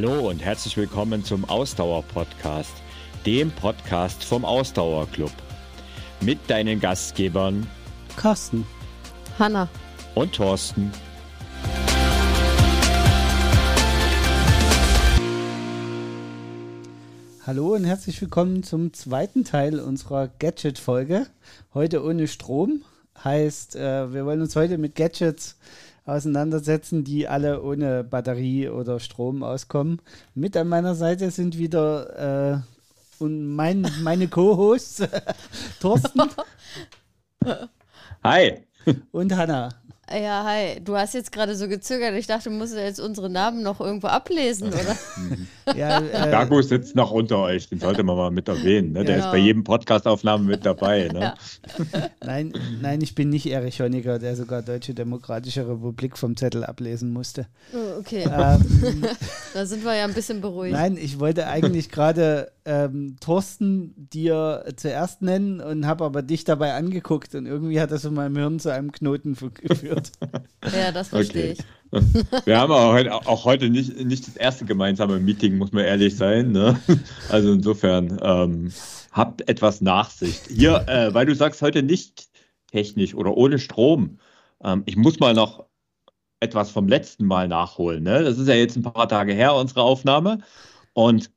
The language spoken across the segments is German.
Hallo und herzlich willkommen zum Ausdauer-Podcast, dem Podcast vom Ausdauerclub. Mit deinen Gastgebern Carsten, Hanna und Thorsten. Hallo und herzlich willkommen zum zweiten Teil unserer Gadget-Folge. Heute ohne Strom. Heißt, äh, wir wollen uns heute mit Gadgets auseinandersetzen, die alle ohne Batterie oder Strom auskommen. Mit an meiner Seite sind wieder äh, und mein, meine Co-Hosts Thorsten Hi. und Hanna. Ja, hi. Du hast jetzt gerade so gezögert. Ich dachte, du musst jetzt unsere Namen noch irgendwo ablesen, oder? Ja, äh, Dago sitzt noch unter euch, den sollte man mal mit erwähnen. Ne? Der Genau. ist bei jedem Podcastaufnahmen mit dabei. Ne? Ja. nein, nein, ich bin nicht Erich Honecker, der sogar Deutsche Demokratische Republik vom Zettel ablesen musste. Oh, okay, Ähm, da sind wir ja ein bisschen beruhigt. Nein, ich wollte eigentlich gerade ähm, Thorsten dir zuerst nennen und habe aber dich dabei angeguckt und irgendwie hat das in meinem Hirn zu einem Knoten geführt. Ja, das verstehe Okay. ich. Wir haben auch heute, auch heute nicht, nicht das erste gemeinsame Meeting, muss man ehrlich sein. Ne? Also insofern, ähm, habt etwas Nachsicht. Hier, äh, weil du sagst, heute nicht technisch oder ohne Strom. Ähm, ich muss mal noch etwas vom letzten Mal nachholen. Ne? Das ist ja jetzt ein paar Tage her, unsere Aufnahme. Und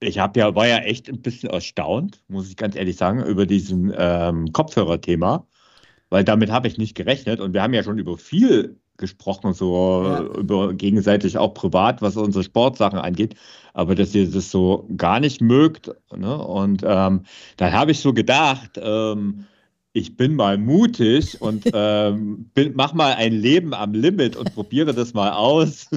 ich habe ja, war ja echt ein bisschen erstaunt, muss ich ganz ehrlich sagen, über diesen ähm, Kopfhörerthema, weil damit habe ich nicht gerechnet. Und wir haben ja schon über viel gesprochen, so Ja. über gegenseitig auch privat, was unsere Sportsachen angeht. Aber dass ihr das so gar nicht mögt. Ne? Und ähm, dann habe ich so gedacht, ähm, ich bin mal mutig und ähm, bin, mach mal ein Leben am Limit und probiere das mal aus,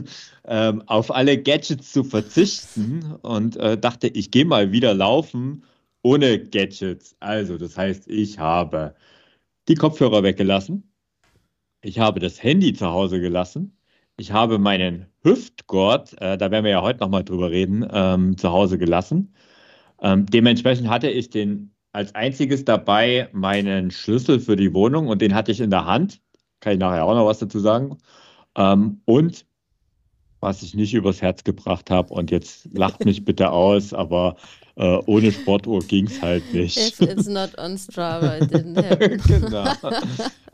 ähm, auf alle Gadgets zu verzichten und äh, dachte, ich gehe mal wieder laufen ohne Gadgets. Also, das heißt, ich habe die Kopfhörer weggelassen, ich habe das Handy zu Hause gelassen, ich habe meinen Hüftgurt, äh, da werden wir ja heute nochmal drüber reden, ähm, zu Hause gelassen. Ähm, dementsprechend hatte ich den als einziges dabei meinen Schlüssel für die Wohnung und den hatte ich in der Hand. Kann ich nachher auch noch was dazu sagen. Ähm, und was ich nicht übers Herz gebracht habe, und jetzt lacht mich bitte aus, aber äh, ohne Sportuhr ging es halt nicht. If it's not on Strava, it didn't happen. genau.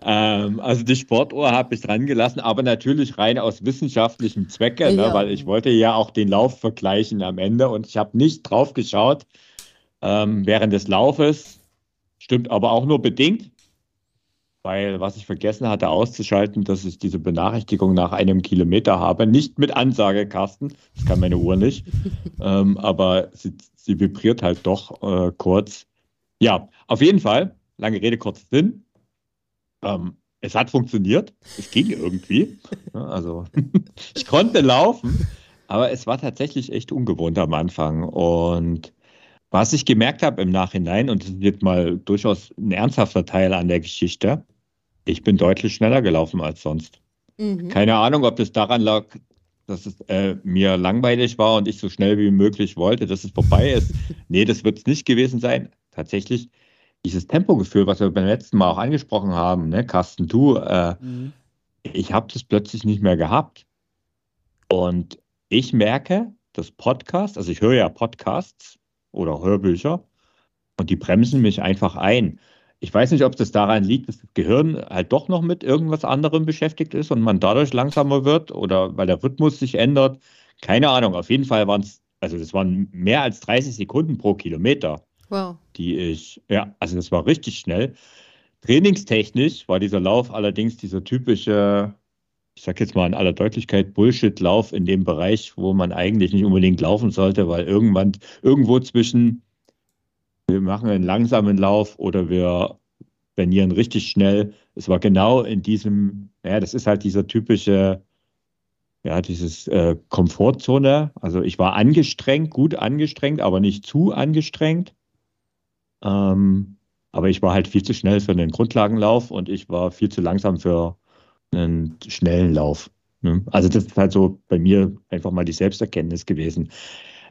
ähm, also die Sportuhr habe ich dran gelassen, aber natürlich rein aus wissenschaftlichem Zwecke, ne, Ja. weil ich wollte ja auch den Lauf vergleichen am Ende und ich habe nicht drauf geschaut ähm, während des Laufes. Stimmt aber auch nur bedingt, weil was ich vergessen hatte auszuschalten, dass ich diese Benachrichtigung nach einem Kilometer habe. Nicht mit Ansage, Carsten, das kann meine Uhr nicht, ähm, aber sie, sie vibriert halt doch äh, kurz. Ja, auf jeden Fall, lange Rede, kurzer Sinn. Ähm, es hat funktioniert, es ging irgendwie. Also ich konnte laufen, aber es war tatsächlich echt ungewohnt am Anfang. Und was ich gemerkt habe im Nachhinein, und das ist jetzt mal durchaus ein ernsthafter Teil an der Geschichte, ich bin deutlich schneller gelaufen als sonst. Mhm. Keine Ahnung, ob das daran lag, dass es äh, mir langweilig war und ich so schnell wie möglich wollte, dass es vorbei ist. nee, das wird es nicht gewesen sein. Tatsächlich, dieses Tempogefühl, was wir beim letzten Mal auch angesprochen haben, ne, Carsten, du, äh, Mhm. ich habe das plötzlich nicht mehr gehabt. Und ich merke, dass Podcasts, also ich höre ja Podcasts oder Hörbücher und die bremsen mich einfach ein. Ich weiß nicht, ob das daran liegt, dass das Gehirn halt doch noch mit irgendwas anderem beschäftigt ist und man dadurch langsamer wird oder weil der Rhythmus sich ändert. Keine Ahnung. Auf jeden Fall waren es, also das waren mehr als 30 Sekunden pro Kilometer Wow. die ich, ja, also das war richtig schnell. Trainingstechnisch war dieser Lauf allerdings dieser typische, ich sag jetzt mal in aller Deutlichkeit, Bullshit-Lauf in dem Bereich, wo man eigentlich nicht unbedingt laufen sollte, weil irgendwann, irgendwo zwischen, wir machen einen langsamen Lauf oder wir trainieren richtig schnell. Es war genau in diesem, ja, das ist halt dieser typische, ja, dieses äh, Komfortzone. Also ich war angestrengt, gut angestrengt, aber nicht zu angestrengt. Ähm, aber ich war halt viel zu schnell für einen Grundlagenlauf und ich war viel zu langsam für einen schnellen Lauf. Ne? Also das ist halt so bei mir einfach mal die Selbsterkenntnis gewesen.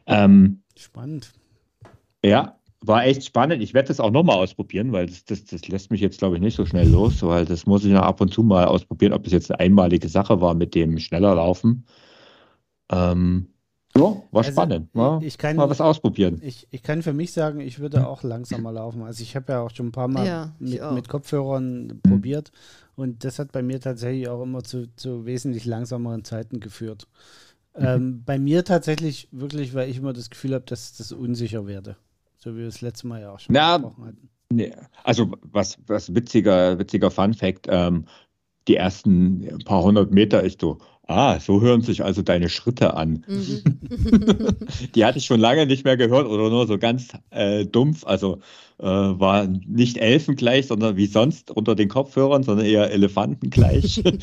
Ähm, Spannend. ja, war echt spannend. Ich werde das auch nochmal ausprobieren, weil das, das, das lässt mich jetzt, glaube ich, nicht so schnell los, weil das muss ich noch ab und zu mal ausprobieren, ob das jetzt eine einmalige Sache war mit dem schneller Laufen. Ähm, Ja, war also, spannend. War, ich kann, mal was ausprobieren. Ich, ich kann für mich sagen, ich würde auch langsamer laufen. Also ich habe ja auch schon ein paar Mal ja, mit, mit, Kopfhörern mhm. probiert und das hat bei mir tatsächlich auch immer zu, zu wesentlich langsameren Zeiten geführt. Mhm. Ähm, bei mir tatsächlich wirklich, weil ich immer das Gefühl habe, dass das unsicher werde. So wie wir das letzte Mal ja auch schon Na, gesprochen hatten. Nee, also was, was witziger, witziger Fun Fact, ähm, die ersten paar hundert Meter ist so, ah, so hören sich also deine Schritte an. Mhm. die hatte ich schon lange nicht mehr gehört oder nur so ganz äh, dumpf. Also äh, war nicht elfengleich, sondern wie sonst unter den Kopfhörern, sondern eher elefantengleich.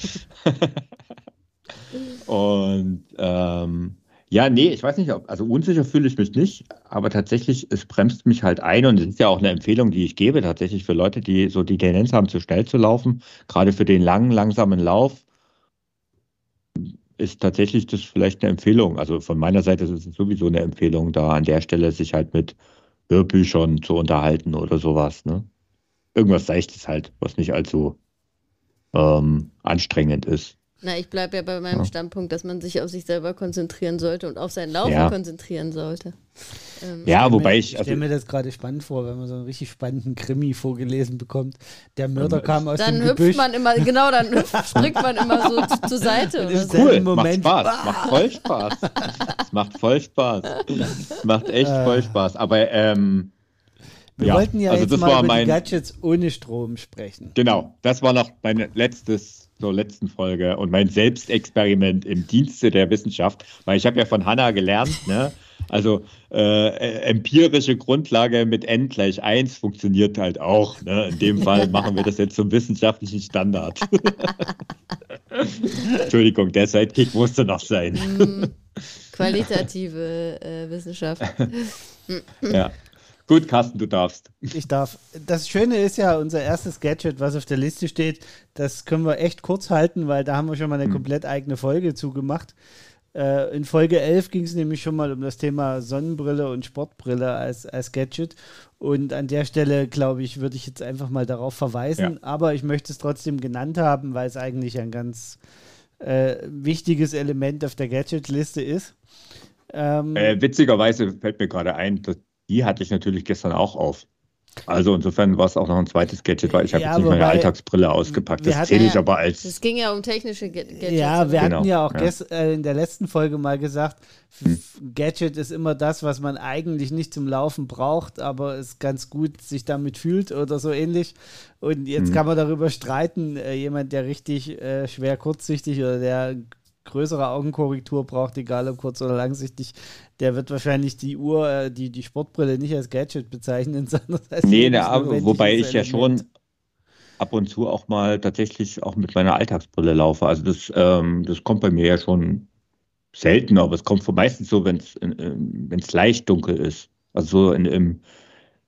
Und ähm, ja, nee, ich weiß nicht, ob, also unsicher fühle ich mich nicht, aber tatsächlich, es bremst mich halt ein und es ist ja auch eine Empfehlung, die ich gebe, tatsächlich für Leute, die so die Tendenz haben, zu schnell zu laufen, gerade für den langen, langsamen Lauf, ist tatsächlich das vielleicht eine Empfehlung. Also von meiner Seite ist es sowieso eine Empfehlung, da an der Stelle sich halt mit Hörbüchern zu unterhalten oder sowas. Ne? Irgendwas Seichtes halt, was nicht allzu ähm, anstrengend ist. Na, ich bleibe ja bei meinem ja. Standpunkt, dass man sich auf sich selber konzentrieren sollte und auf seinen Laufen ja. konzentrieren sollte. Ähm, ja, wobei mir, ich. Ich stelle mir das gerade spannend vor, wenn man so einen richtig spannenden Krimi vorgelesen bekommt. Der Mörder ähm, kam aus dann dem hüpft Gebüsch. man immer, genau, dann springt man immer so zu, zur Seite. Oder so. Cool, Moment, macht Spaß, macht voll Spaß. Es macht voll Spaß. Es macht echt äh. voll Spaß. Aber ähm, wir ja, wollten ja also jetzt mal über mein, die Gadgets ohne Strom sprechen. Genau, das war noch mein letztes zur letzten Folge und mein Selbstexperiment im Dienste der Wissenschaft, weil ich habe ja von Hanna gelernt, ne? Also äh, empirische Grundlage mit n gleich 1 funktioniert halt auch. Ne? In dem Fall machen wir das jetzt zum wissenschaftlichen Standard. Entschuldigung, der Sidekick musste noch sein. Mm, qualitative äh, Wissenschaft. ja. Gut, Carsten, du darfst. Ich darf. Das Schöne ist ja, unser erstes Gadget, was auf der Liste steht, das können wir echt kurz halten, weil da haben wir schon mal eine hm. komplett eigene Folge zugemacht. Äh, in Folge 11 ging es nämlich schon mal um das Thema Sonnenbrille und Sportbrille als, als Gadget. Und an der Stelle, glaube ich, würde ich jetzt einfach mal darauf verweisen. Ja. Aber ich möchte es trotzdem genannt haben, weil es eigentlich ein ganz äh, wichtiges Element auf der Gadget-Liste ist. Ähm, äh, witzigerweise fällt mir gerade ein, dass die hatte ich natürlich gestern auch auf. Also insofern war es auch noch ein zweites Gadget, weil ich habe ja, jetzt nicht meine Alltagsbrille ausgepackt. Das zähle ich ja, aber als. Es ging ja um technische Gadgets. Ja, wir genau, hatten ja auch ja. Äh, in der letzten Folge mal gesagt, hm. Gadget ist immer das, was man eigentlich nicht zum Laufen braucht, aber es ganz gut sich damit fühlt oder so ähnlich. Und jetzt hm. kann man darüber streiten, äh, jemand, der richtig äh, schwer kurzsichtig oder der größere Augenkorrektur braucht, egal ob kurz- oder langsichtig, der wird wahrscheinlich die Uhr, äh, die, die Sportbrille nicht als Gadget bezeichnen, sondern als Nee, ne, wobei ich ja schon ab und zu auch mal tatsächlich auch mit meiner Alltagsbrille laufe. Also das, ähm, das kommt bei mir ja schon selten, aber es kommt meistens so, wenn es leicht dunkel ist. Also so in, im,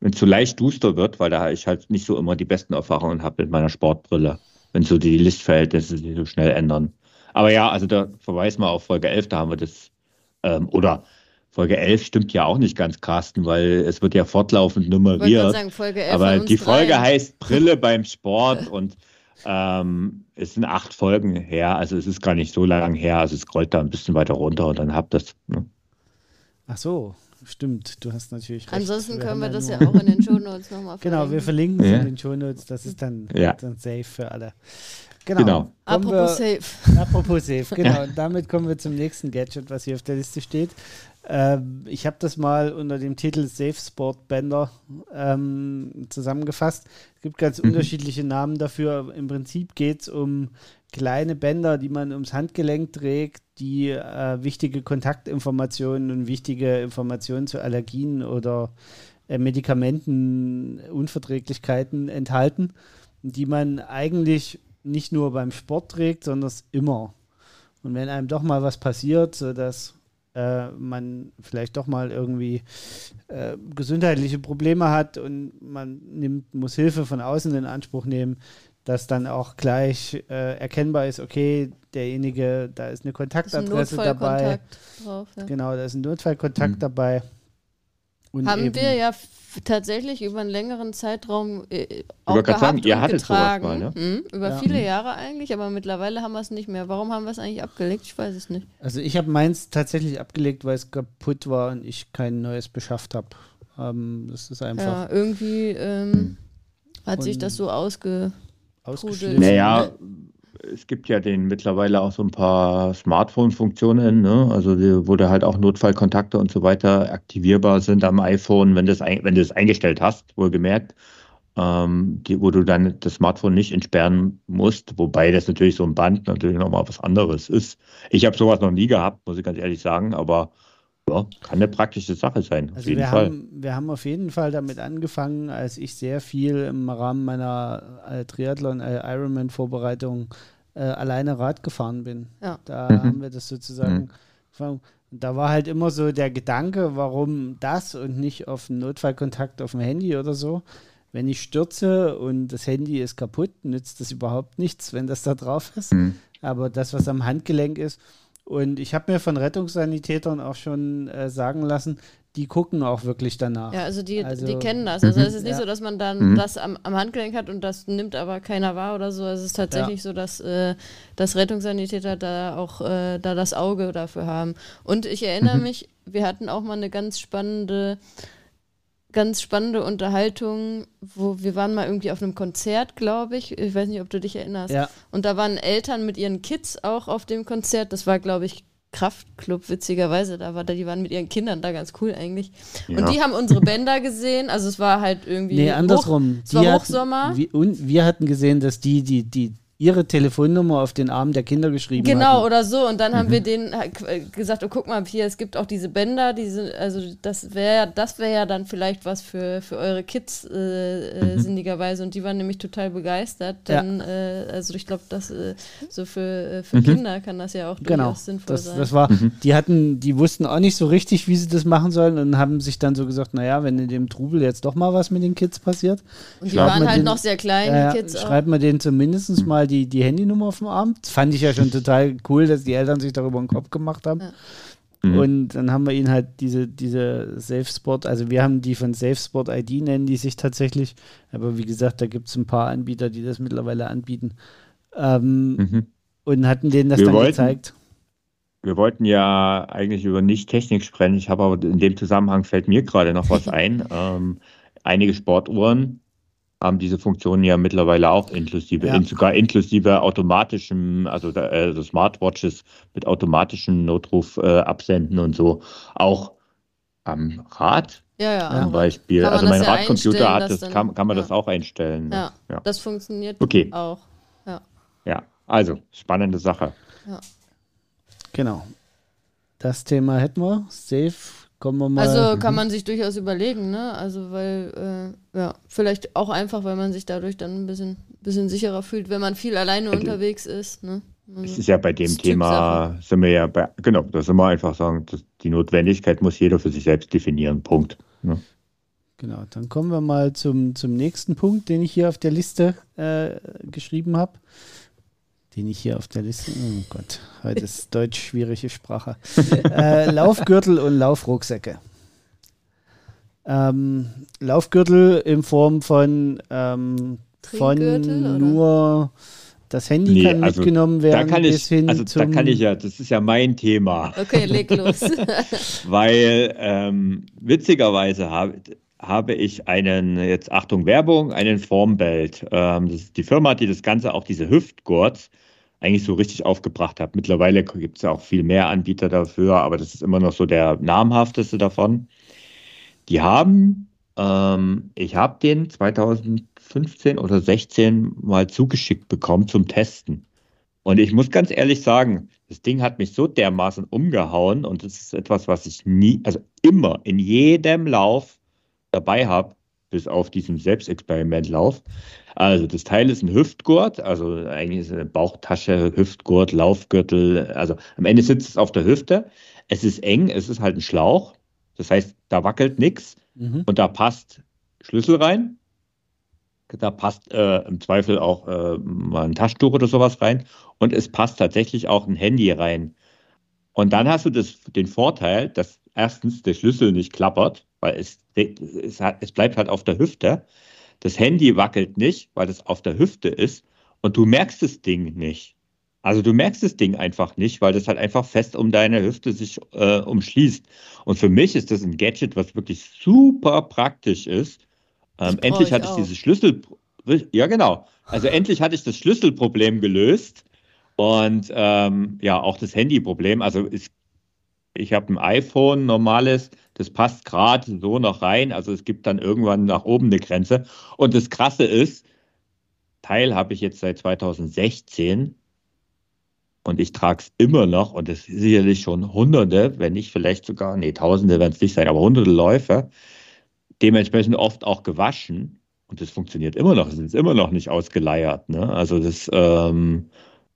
wenn es so leicht duster wird, weil da ich halt nicht so immer die besten Erfahrungen habe mit meiner Sportbrille, wenn so die Lichtverhältnisse sich so schnell ändern. Aber ja, also da verweis mal auf Folge 11, da haben wir das, ähm, oder Folge 11 stimmt ja auch nicht ganz, Carsten, weil es wird ja fortlaufend nummeriert. Sagen, Folge 11 aber die Folge drei. heißt Brille beim Sport und ähm, es sind acht Folgen her, also es ist gar nicht so lang her, also es scrollt da ein bisschen weiter runter und dann habt das. Ne? Ach so, stimmt, du hast natürlich recht. Ansonsten wir können wir das ja auch in den Shownotes nochmal verlinken. Genau, wir verlinken es ja. in den Shownotes, das ist dann, ja. dann safe für alle. Genau. genau. Apropos wir, Safe. Apropos Safe, genau. Und damit kommen wir zum nächsten Gadget, was hier auf der Liste steht. Ähm, ich habe das mal unter dem Titel Safe Sport Bänder ähm, zusammengefasst. Es gibt ganz mhm. unterschiedliche Namen dafür. Im Prinzip geht es um kleine Bänder, die man ums Handgelenk trägt, die äh, wichtige Kontaktinformationen und wichtige Informationen zu Allergien oder äh, Medikamentenunverträglichkeiten enthalten, die man eigentlich nicht nur beim Sport trägt, sondern immer. Und wenn einem doch mal was passiert, sodass äh, man vielleicht doch mal irgendwie äh, gesundheitliche Probleme hat und man nimmt, muss Hilfe von außen in Anspruch nehmen, dass dann auch gleich äh, erkennbar ist, okay, derjenige, da ist eine Kontaktadresse ist ein dabei. Drauf, ja. Genau, da ist ein Notfallkontakt mhm. dabei. Und Haben wir ja tatsächlich über einen längeren Zeitraum äh, auch gehabt sagen, ihr hattet getragen. Sowas mal, ne? hm, über ja. viele Jahre eigentlich, aber mittlerweile haben wir es nicht mehr. Warum haben wir es eigentlich abgelegt? Ich weiß es nicht. Also ich habe meins tatsächlich abgelegt, weil es kaputt war und ich kein neues beschafft habe. Ähm, das ist einfach. Ja, irgendwie ähm, hat sich das so ausge. Naja, es gibt ja den mittlerweile auch so ein paar Smartphone-Funktionen, ne? also wo da halt auch Notfallkontakte und so weiter aktivierbar sind am iPhone, wenn, das wenn du es eingestellt hast, wohlgemerkt, ähm, die, wo du dann das Smartphone nicht entsperren musst, wobei das natürlich so ein Band natürlich nochmal was anderes ist. Ich habe sowas noch nie gehabt, muss ich ganz ehrlich sagen, aber ja, kann eine praktische Sache sein. Also wir, Fall. Haben, wir haben auf jeden Fall damit angefangen, als ich sehr viel im Rahmen meiner äh, Triathlon, äh, Ironman-Vorbereitung äh, alleine Rad gefahren bin. Ja. Da mhm. haben wir das sozusagen mhm. Da war halt immer so der Gedanke, warum das und nicht auf einen Notfallkontakt auf dem Handy oder so. Wenn ich stürze und das Handy ist kaputt, nützt das überhaupt nichts, wenn das da drauf ist. Mhm. Aber das, was am Handgelenk ist, und ich habe mir von Rettungssanitätern auch schon äh, sagen lassen, die gucken auch wirklich danach. Ja, also die, also, die kennen das. Also es ist nicht ja. so, dass man dann mhm. das am, am, Handgelenk hat und das nimmt aber keiner wahr oder so. Es ist tatsächlich ja. so, dass, äh, dass Rettungssanitäter da auch äh, da das Auge dafür haben. Und ich erinnere mhm. mich, wir hatten auch mal eine ganz spannende ganz spannende Unterhaltung, wo wir waren mal irgendwie auf einem Konzert, glaube ich. Ich weiß nicht, ob du dich erinnerst. Ja. Und da waren Eltern mit ihren Kids auch auf dem Konzert. Das war, glaube ich, Kraftclub, witzigerweise. Da war, die waren mit ihren Kindern da ganz cool eigentlich. Ja. Und die haben unsere Bänder gesehen. Also es war halt irgendwie. Nee, andersrum. Hoch, es war Hochsommer. Hatten, wir, und wir hatten gesehen, dass die, die, die ihre Telefonnummer auf den Arm der Kinder geschrieben Genau, hatten. oder so. Und dann mhm. haben wir denen äh, gesagt, oh, guck mal, hier, es gibt auch diese Bänder, diese, also das wäre das wäre ja dann vielleicht was für, für eure Kids äh, äh, mhm. sinnigerweise. Und die waren nämlich total begeistert. Dann, ja. äh, also ich glaube, das äh, so für, für mhm. Kinder kann das ja auch durchaus genau. sinnvoll das, sein. Das war, mhm. die hatten, die wussten auch nicht so richtig, wie sie das machen sollen und haben sich dann so gesagt, naja, wenn in dem Trubel jetzt doch mal was mit den Kids passiert. Und die waren halt den, noch sehr klein, die Kids. Schreibt man denen zumindest mal die, die Handynummer auf dem Arm. Das fand ich ja schon total cool, dass die Eltern sich darüber einen Kopf gemacht haben. Ja. Mhm. Und dann haben wir ihnen halt diese, diese Safe-Sport, also wir haben die von Safe-Sport ID, nennen die sich tatsächlich. Aber wie gesagt, da gibt es ein paar Anbieter, die das mittlerweile anbieten. Ähm, mhm. Und hatten denen das wir dann wollten, gezeigt. Wir wollten ja eigentlich über Nicht-Technik sprechen. Ich habe aber in dem Zusammenhang fällt mir gerade noch was ein. Ähm, einige Sportuhren haben diese Funktionen ja mittlerweile auch inklusive, ja. in, sogar inklusive automatischem, also äh, Smartwatches mit automatischem Notruf äh, absenden und so. Auch am Rad ja, ja. zum Beispiel. Also mein ja Radcomputer hat das, kann, kann man ja. das auch einstellen. Ja, ja. das funktioniert okay. auch. Ja. ja, also spannende Sache. Ja. Genau. Das Thema hätten wir. Safe Kommen wir mal. Also kann man sich durchaus überlegen, ne? Also weil, äh, ja, vielleicht auch einfach, weil man sich dadurch dann ein bisschen, bisschen sicherer fühlt, wenn man viel alleine also, unterwegs ist, ne? Also, es ist ja bei dem Thema, sind wir ja bei, genau, da sind wir einfach sagen, die Notwendigkeit muss jeder für sich selbst definieren. Punkt. Ne? Genau, dann kommen wir mal zum, zum nächsten Punkt, den ich hier auf der Liste äh, geschrieben habe den ich hier auf der Liste. Oh Gott, heute ist Deutsch schwierige Sprache. äh, Laufgürtel und Laufrucksäcke. Ähm, Laufgürtel in Form von, ähm, von nur das Handy nee, kann also mitgenommen werden. Da kann ich, also da kann ich ja, das ist ja mein Thema. Okay, leg los. Weil ähm, witzigerweise habe habe ich einen, jetzt Achtung Werbung, einen Formbelt. Ähm, das ist die Firma, die das Ganze, auch diese Hüftgurts, eigentlich so richtig aufgebracht hat. Mittlerweile gibt es ja auch viel mehr Anbieter dafür, aber das ist immer noch so der namhafteste davon. Die haben, ähm, ich habe den 2015 oder 16 mal zugeschickt bekommen zum Testen. Und ich muss ganz ehrlich sagen, das Ding hat mich so dermaßen umgehauen und es ist etwas, was ich nie, also immer in jedem Lauf dabei habe, bis auf diesen Selbstexperimentlauf. Also das Teil ist ein Hüftgurt, also eigentlich ist es eine Bauchtasche, Hüftgurt, Laufgürtel. Also am Ende sitzt es auf der Hüfte. Es ist eng, es ist halt ein Schlauch. Das heißt, da wackelt nichts mhm. und da passt Schlüssel rein. Da passt äh, im Zweifel auch äh, mal ein Taschentuch oder sowas rein. Und es passt tatsächlich auch ein Handy rein. Und dann hast du das, den Vorteil, dass erstens der Schlüssel nicht klappert, weil es, es, es bleibt halt auf der Hüfte. Das Handy wackelt nicht, weil es auf der Hüfte ist und du merkst das Ding nicht. Also du merkst das Ding einfach nicht, weil das halt einfach fest um deine Hüfte sich äh, umschließt. Und für mich ist das ein Gadget, was wirklich super praktisch ist. Ähm, endlich hatte ich auch. dieses Schlüssel, ja genau. Also endlich hatte ich das Schlüsselproblem gelöst und ähm, ja auch das Handyproblem. Also es ich habe ein iPhone, normales, das passt gerade so noch rein. Also es gibt dann irgendwann nach oben eine Grenze. Und das Krasse ist, Teil habe ich jetzt seit 2016 und ich trage es immer noch und es ist sicherlich schon Hunderte, wenn nicht vielleicht sogar, nee, Tausende werden es nicht sein, aber Hunderte Läufe, dementsprechend oft auch gewaschen und das funktioniert immer noch, es ist immer noch nicht ausgeleiert. Ne? Also das ähm,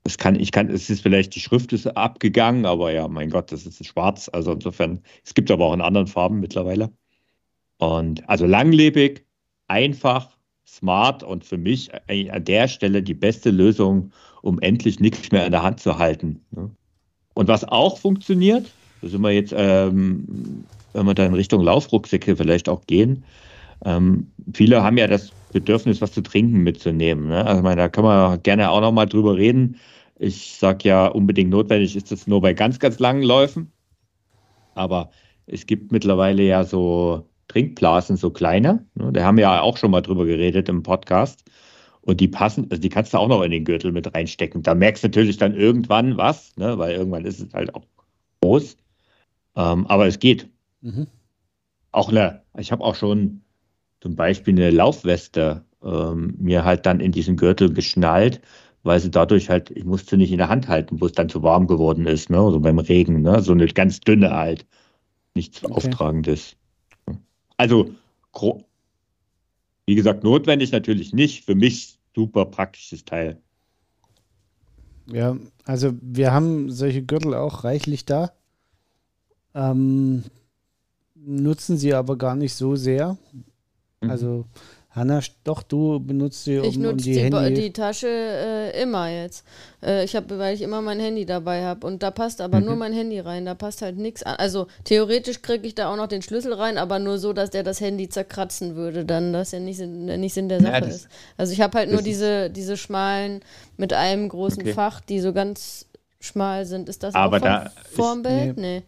es kann, ich kann, es ist vielleicht die Schrift ist abgegangen, aber ja, mein Gott, das ist schwarz. Also insofern, es gibt aber auch in anderen Farben mittlerweile. Und also langlebig, einfach, smart und für mich an der Stelle die beste Lösung, um endlich nichts mehr in der Hand zu halten. Ne? Und was auch funktioniert, da sind wir jetzt, ähm, wenn wir da in Richtung Laufrucksäcke vielleicht auch gehen, ähm, viele haben ja das Bedürfnis, was zu trinken mitzunehmen. Ne? Also, meine, da können wir gerne auch nochmal drüber reden. Ich sage ja, unbedingt notwendig ist das nur bei ganz, ganz langen Läufen. Aber es gibt mittlerweile ja so Trinkblasen, so kleine. Ne? Da haben wir ja auch schon mal drüber geredet im Podcast. Und die passen, also die kannst du auch noch in den Gürtel mit reinstecken. Da merkst du natürlich dann irgendwann was, ne? weil irgendwann ist es halt auch groß. Ähm, aber es geht. Mhm. Auch eine, ich habe auch schon zum Beispiel eine Laufweste ähm, mir halt dann in diesen Gürtel geschnallt, weil sie dadurch halt, ich musste nicht in der Hand halten, wo es dann zu warm geworden ist, ne? so also beim Regen, ne? so eine ganz dünne halt, nichts okay. Auftragendes. Also, wie gesagt, notwendig natürlich nicht, für mich super praktisches Teil. Ja, also wir haben solche Gürtel auch reichlich da. Ähm, nutzen sie aber gar nicht so sehr. Mhm. Also Hanna, doch, du benutzt sie um, ich nutze um die, die, Handy. die Tasche äh, immer jetzt. Äh, ich habe, weil ich immer mein Handy dabei habe und da passt aber mhm. nur mein Handy rein. Da passt halt nichts an. Also theoretisch kriege ich da auch noch den Schlüssel rein, aber nur so, dass der das Handy zerkratzen würde, dann das ja nicht, Sinn, nicht Sinn der Sache ja, ist. Also ich habe halt nur diese, diese schmalen mit einem großen okay. Fach, die so ganz schmal sind. Ist das aber auch vom, da vorm Bild? Nee. nee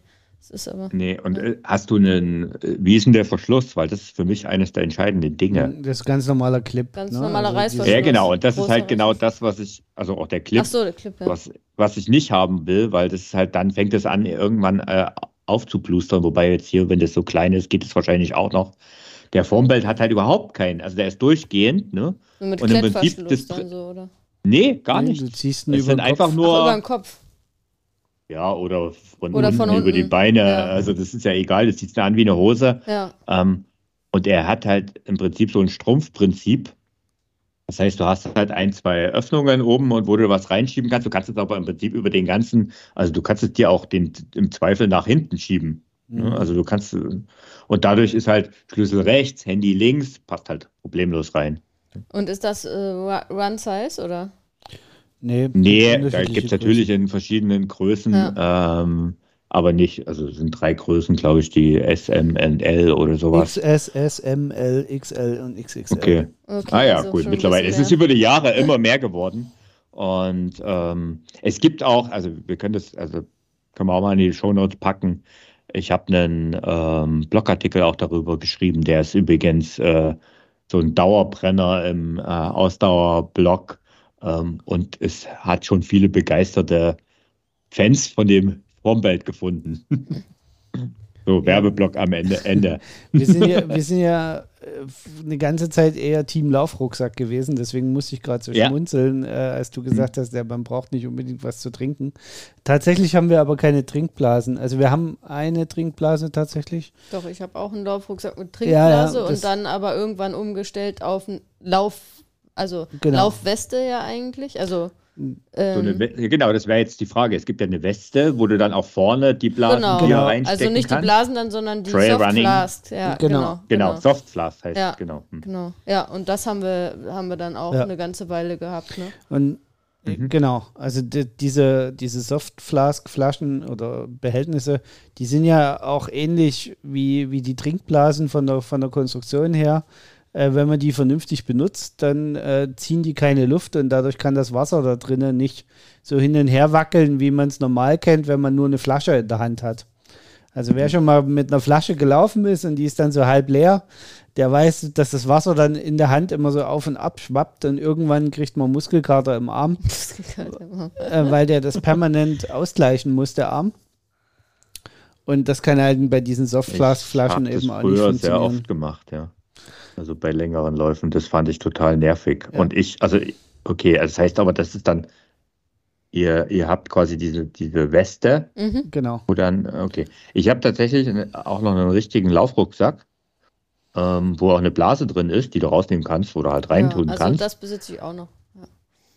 ist aber. Nee, und ja. Äh, hast du einen, äh, wie ist denn der Verschluss? Weil das ist für mich eines der entscheidenden Dinge. Das ist ganz normaler Clip. Ganz ne? normaler also Reißverschluss. Ja, genau. Und das ist halt genau das, was ich, also auch der Clip, Ach so, der Clip ja. was, was ich nicht haben will, weil das ist halt, dann fängt es an, irgendwann äh, aufzuplustern. Wobei jetzt hier, wenn das so klein ist, geht es wahrscheinlich auch noch. Der Formbelt hat halt überhaupt keinen, also der ist durchgehend, ne? Und mit und im Prinzip das, dann so, oder? Nee, gar nee, nicht. Du ziehst ihn über sind einfach nur. Ach, über den Kopf. Ja, oder von, oder unten, von unten über die Beine. Ja. Also das ist ja egal, das sieht an wie eine Hose. Ja. Ähm, und er hat halt im Prinzip so ein Strumpfprinzip. Das heißt, du hast halt ein, zwei Öffnungen oben und wo du was reinschieben kannst. Du kannst es aber im Prinzip über den ganzen, also du kannst es dir auch den, im Zweifel nach hinten schieben. Ne? Mhm. Also du kannst, und dadurch ist halt Schlüssel rechts, Handy links, passt halt problemlos rein. Und ist das äh, Run Size oder? Nee, nee da gibt es natürlich in verschiedenen Größen, ja. ähm, aber nicht, also es sind drei Größen, glaube ich, die S, M, L oder sowas. XS, S, M, L, XL und XXL. Okay. okay ah ja, also gut, mittlerweile. Es ist über die Jahre immer mehr geworden. Und ähm, es gibt auch, also wir können das, also können wir auch mal in die Shownotes packen. Ich habe einen ähm, Blogartikel auch darüber geschrieben, der ist übrigens äh, so ein Dauerbrenner im äh, Ausdauerblog und es hat schon viele begeisterte Fans von dem Formbild gefunden. so, Werbeblock am Ende. Ende. Wir sind ja, wir sind ja äh, eine ganze Zeit eher Team Laufrucksack gewesen, deswegen musste ich gerade so ja. schmunzeln, äh, als du gesagt hast, ja, man braucht nicht unbedingt was zu trinken. Tatsächlich haben wir aber keine Trinkblasen. Also wir haben eine Trinkblase tatsächlich. Doch, ich habe auch einen Laufrucksack mit Trinkblase ja, ja, und dann aber irgendwann umgestellt auf einen Lauf also genau. Laufweste ja eigentlich. Also ähm, so eine, genau, das wäre jetzt die Frage. Es gibt ja eine Weste, wo du dann auch vorne die Blasen genau. genau. reinstecken Also nicht kannst. die Blasen dann, sondern die Trail Soft Running. Flask. Ja, genau. Genau, genau. genau. Soft Flask heißt ja, genau. Hm. Genau. Ja, und das haben wir, haben wir dann auch ja. eine ganze Weile gehabt. Ne? Und Mhm. Genau, also die, diese, diese Softflask-Flaschen oder Behältnisse, die sind ja auch ähnlich wie, wie die Trinkblasen von der, von der Konstruktion her. Äh, wenn man die vernünftig benutzt, dann äh, ziehen die keine Luft und dadurch kann das Wasser da drinnen nicht so hin und her wackeln, wie man es normal kennt, wenn man nur eine Flasche in der Hand hat. Also wer schon mal mit einer Flasche gelaufen ist und die ist dann so halb leer, der weiß, dass das Wasser dann in der Hand immer so auf und ab schwappt und irgendwann kriegt man Muskelkater im Arm, äh, weil der das permanent ausgleichen muss, der Arm. Und das kann halt bei diesen Softflaschen eben auch nicht funktionieren. sehr oft gemacht, ja. Also bei längeren Läufen, das fand ich total nervig. Ja. Und ich, also, okay, also das heißt aber, das ist dann, ihr, ihr habt quasi diese, diese Weste. Mhm. Genau. Wo dann, okay. Ich habe tatsächlich auch noch einen richtigen Laufrucksack ähm, wo auch eine Blase drin ist, die du rausnehmen kannst oder halt reintun ja, also kannst. das besitze ich auch noch. Ja.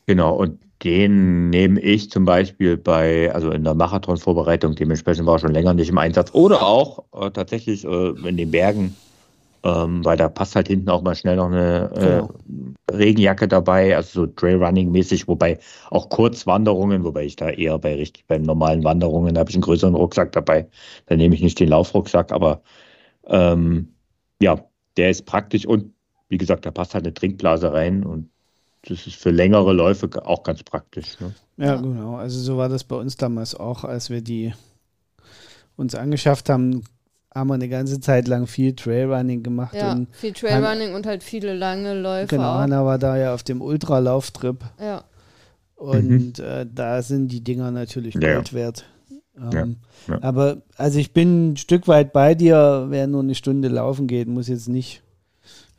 Genau, und den nehme ich zum Beispiel bei, also in der Marathon-Vorbereitung, dementsprechend war schon länger nicht im Einsatz. Oder auch äh, tatsächlich äh, in den Bergen, ähm, weil da passt halt hinten auch mal schnell noch eine äh, genau. Regenjacke dabei, also so Trailrunning-mäßig, wobei auch Kurzwanderungen, wobei ich da eher bei richtig, bei normalen Wanderungen habe ich einen größeren Rucksack dabei. Da nehme ich nicht den Laufrucksack, aber ähm, ja, der ist praktisch und wie gesagt, da passt halt eine Trinkblase rein und das ist für längere Läufe auch ganz praktisch. Ne? Ja, genau. Also so war das bei uns damals auch, als wir die uns angeschafft haben, haben wir eine ganze Zeit lang viel Trailrunning gemacht. Ja, und viel Trailrunning und halt viele lange Läufe. Genau, auch. Hanna war da ja auf dem Ultralauftrip. Ja. Und mhm. äh, da sind die Dinger natürlich Gold ja. wert. Ähm, ja, ja. Aber also ich bin ein Stück weit bei dir, wer nur eine Stunde laufen geht, muss jetzt nicht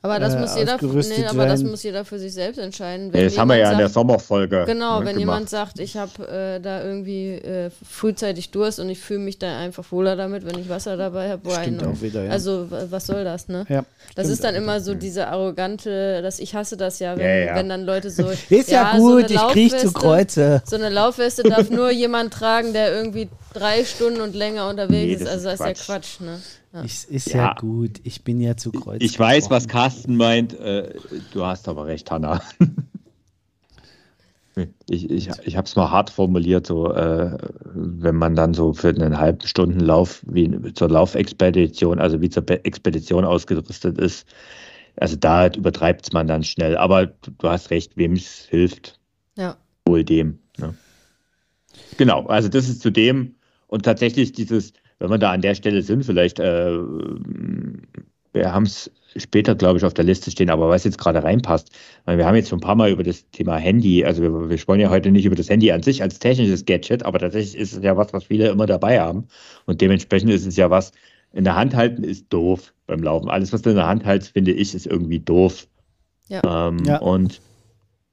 aber das, äh, muss jeder, nee, aber das muss jeder für sich selbst entscheiden. Wenn das haben wir ja sagt, in der Sommerfolge. Genau, ne, wenn gemacht. jemand sagt, ich habe äh, da irgendwie äh, frühzeitig Durst und ich fühle mich da einfach wohler damit, wenn ich Wasser dabei habe. Stimmt auch wieder, ja. Also was soll das, ne? Ja, das ist dann immer so diese arrogante, dass ich hasse das ja, wenn, ja, ja. wenn dann Leute so. ist ja, gut, so ich kriege zu Kreuze. So eine Laufweste darf nur jemand tragen, der irgendwie drei Stunden und länger unterwegs nee, ist. Also das ist ja Quatsch, ne? Ich, ist ja. ja. gut, ich bin ja zu kreuz. Ich weiß, was Carsten meint. Äh, du hast aber recht, Hanna. ich ich, ich habe es mal hart formuliert, so äh, wenn man dann so für einen halben Stunden Lauf wie zur Laufexpedition, also wie zur Expedition ausgerüstet ist, also da übertreibt es man dann schnell. Aber du, du hast recht, wem es hilft. Ja. Wohl dem. Ne? Genau, also das ist zu dem und tatsächlich dieses, wenn wir da an der Stelle sind, vielleicht, äh, wir haben es später, glaube ich, auf der Liste stehen, aber was jetzt gerade reinpasst. Wir haben jetzt schon ein paar Mal über das Thema Handy, also wir, wir wollen ja heute nicht über das Handy an sich als technisches Gadget, aber tatsächlich ist es ja was, was viele immer dabei haben. Und dementsprechend ist es ja was, in der Hand halten ist doof beim Laufen. Alles, was du in der Hand hältst, finde ich, ist irgendwie doof. Ja. Ähm, ja. Und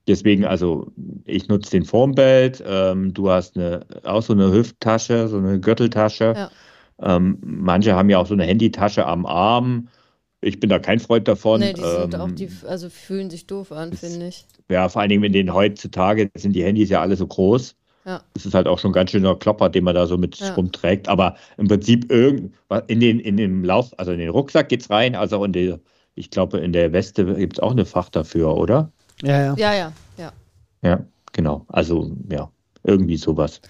deswegen, also ich nutze den Formbelt, ähm, du hast eine, auch so eine Hüfttasche, so eine Gürteltasche. Ja. Ähm, manche haben ja auch so eine Handytasche am Arm. Ich bin da kein Freund davon. Nee, die sind ähm, auch, die, also fühlen sich doof an, finde ich. Ja, vor allen Dingen, wenn den heutzutage sind die Handys ja alle so groß. Ja. Das ist halt auch schon ein ganz schöner Klopper, den man da so mit ja. rumträgt. Aber im Prinzip irgend, in den, in den Lauf, also in den Rucksack geht es rein, also auch in die, ich glaube, in der Weste gibt es auch eine Fach dafür, oder? Ja, ja. Ja, ja, ja. Ja, genau. Also, ja, irgendwie sowas.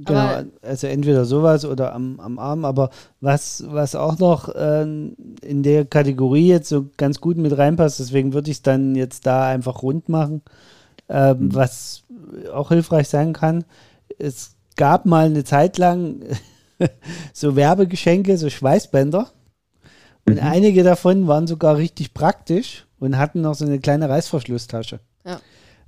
Genau, aber also entweder sowas oder am, am Arm, aber was, was auch noch äh, in der Kategorie jetzt so ganz gut mit reinpasst, deswegen würde ich es dann jetzt da einfach rund machen, äh, mhm. was auch hilfreich sein kann. Es gab mal eine Zeit lang so Werbegeschenke, so Schweißbänder und mhm. einige davon waren sogar richtig praktisch und hatten noch so eine kleine Reißverschlusstasche. Ja.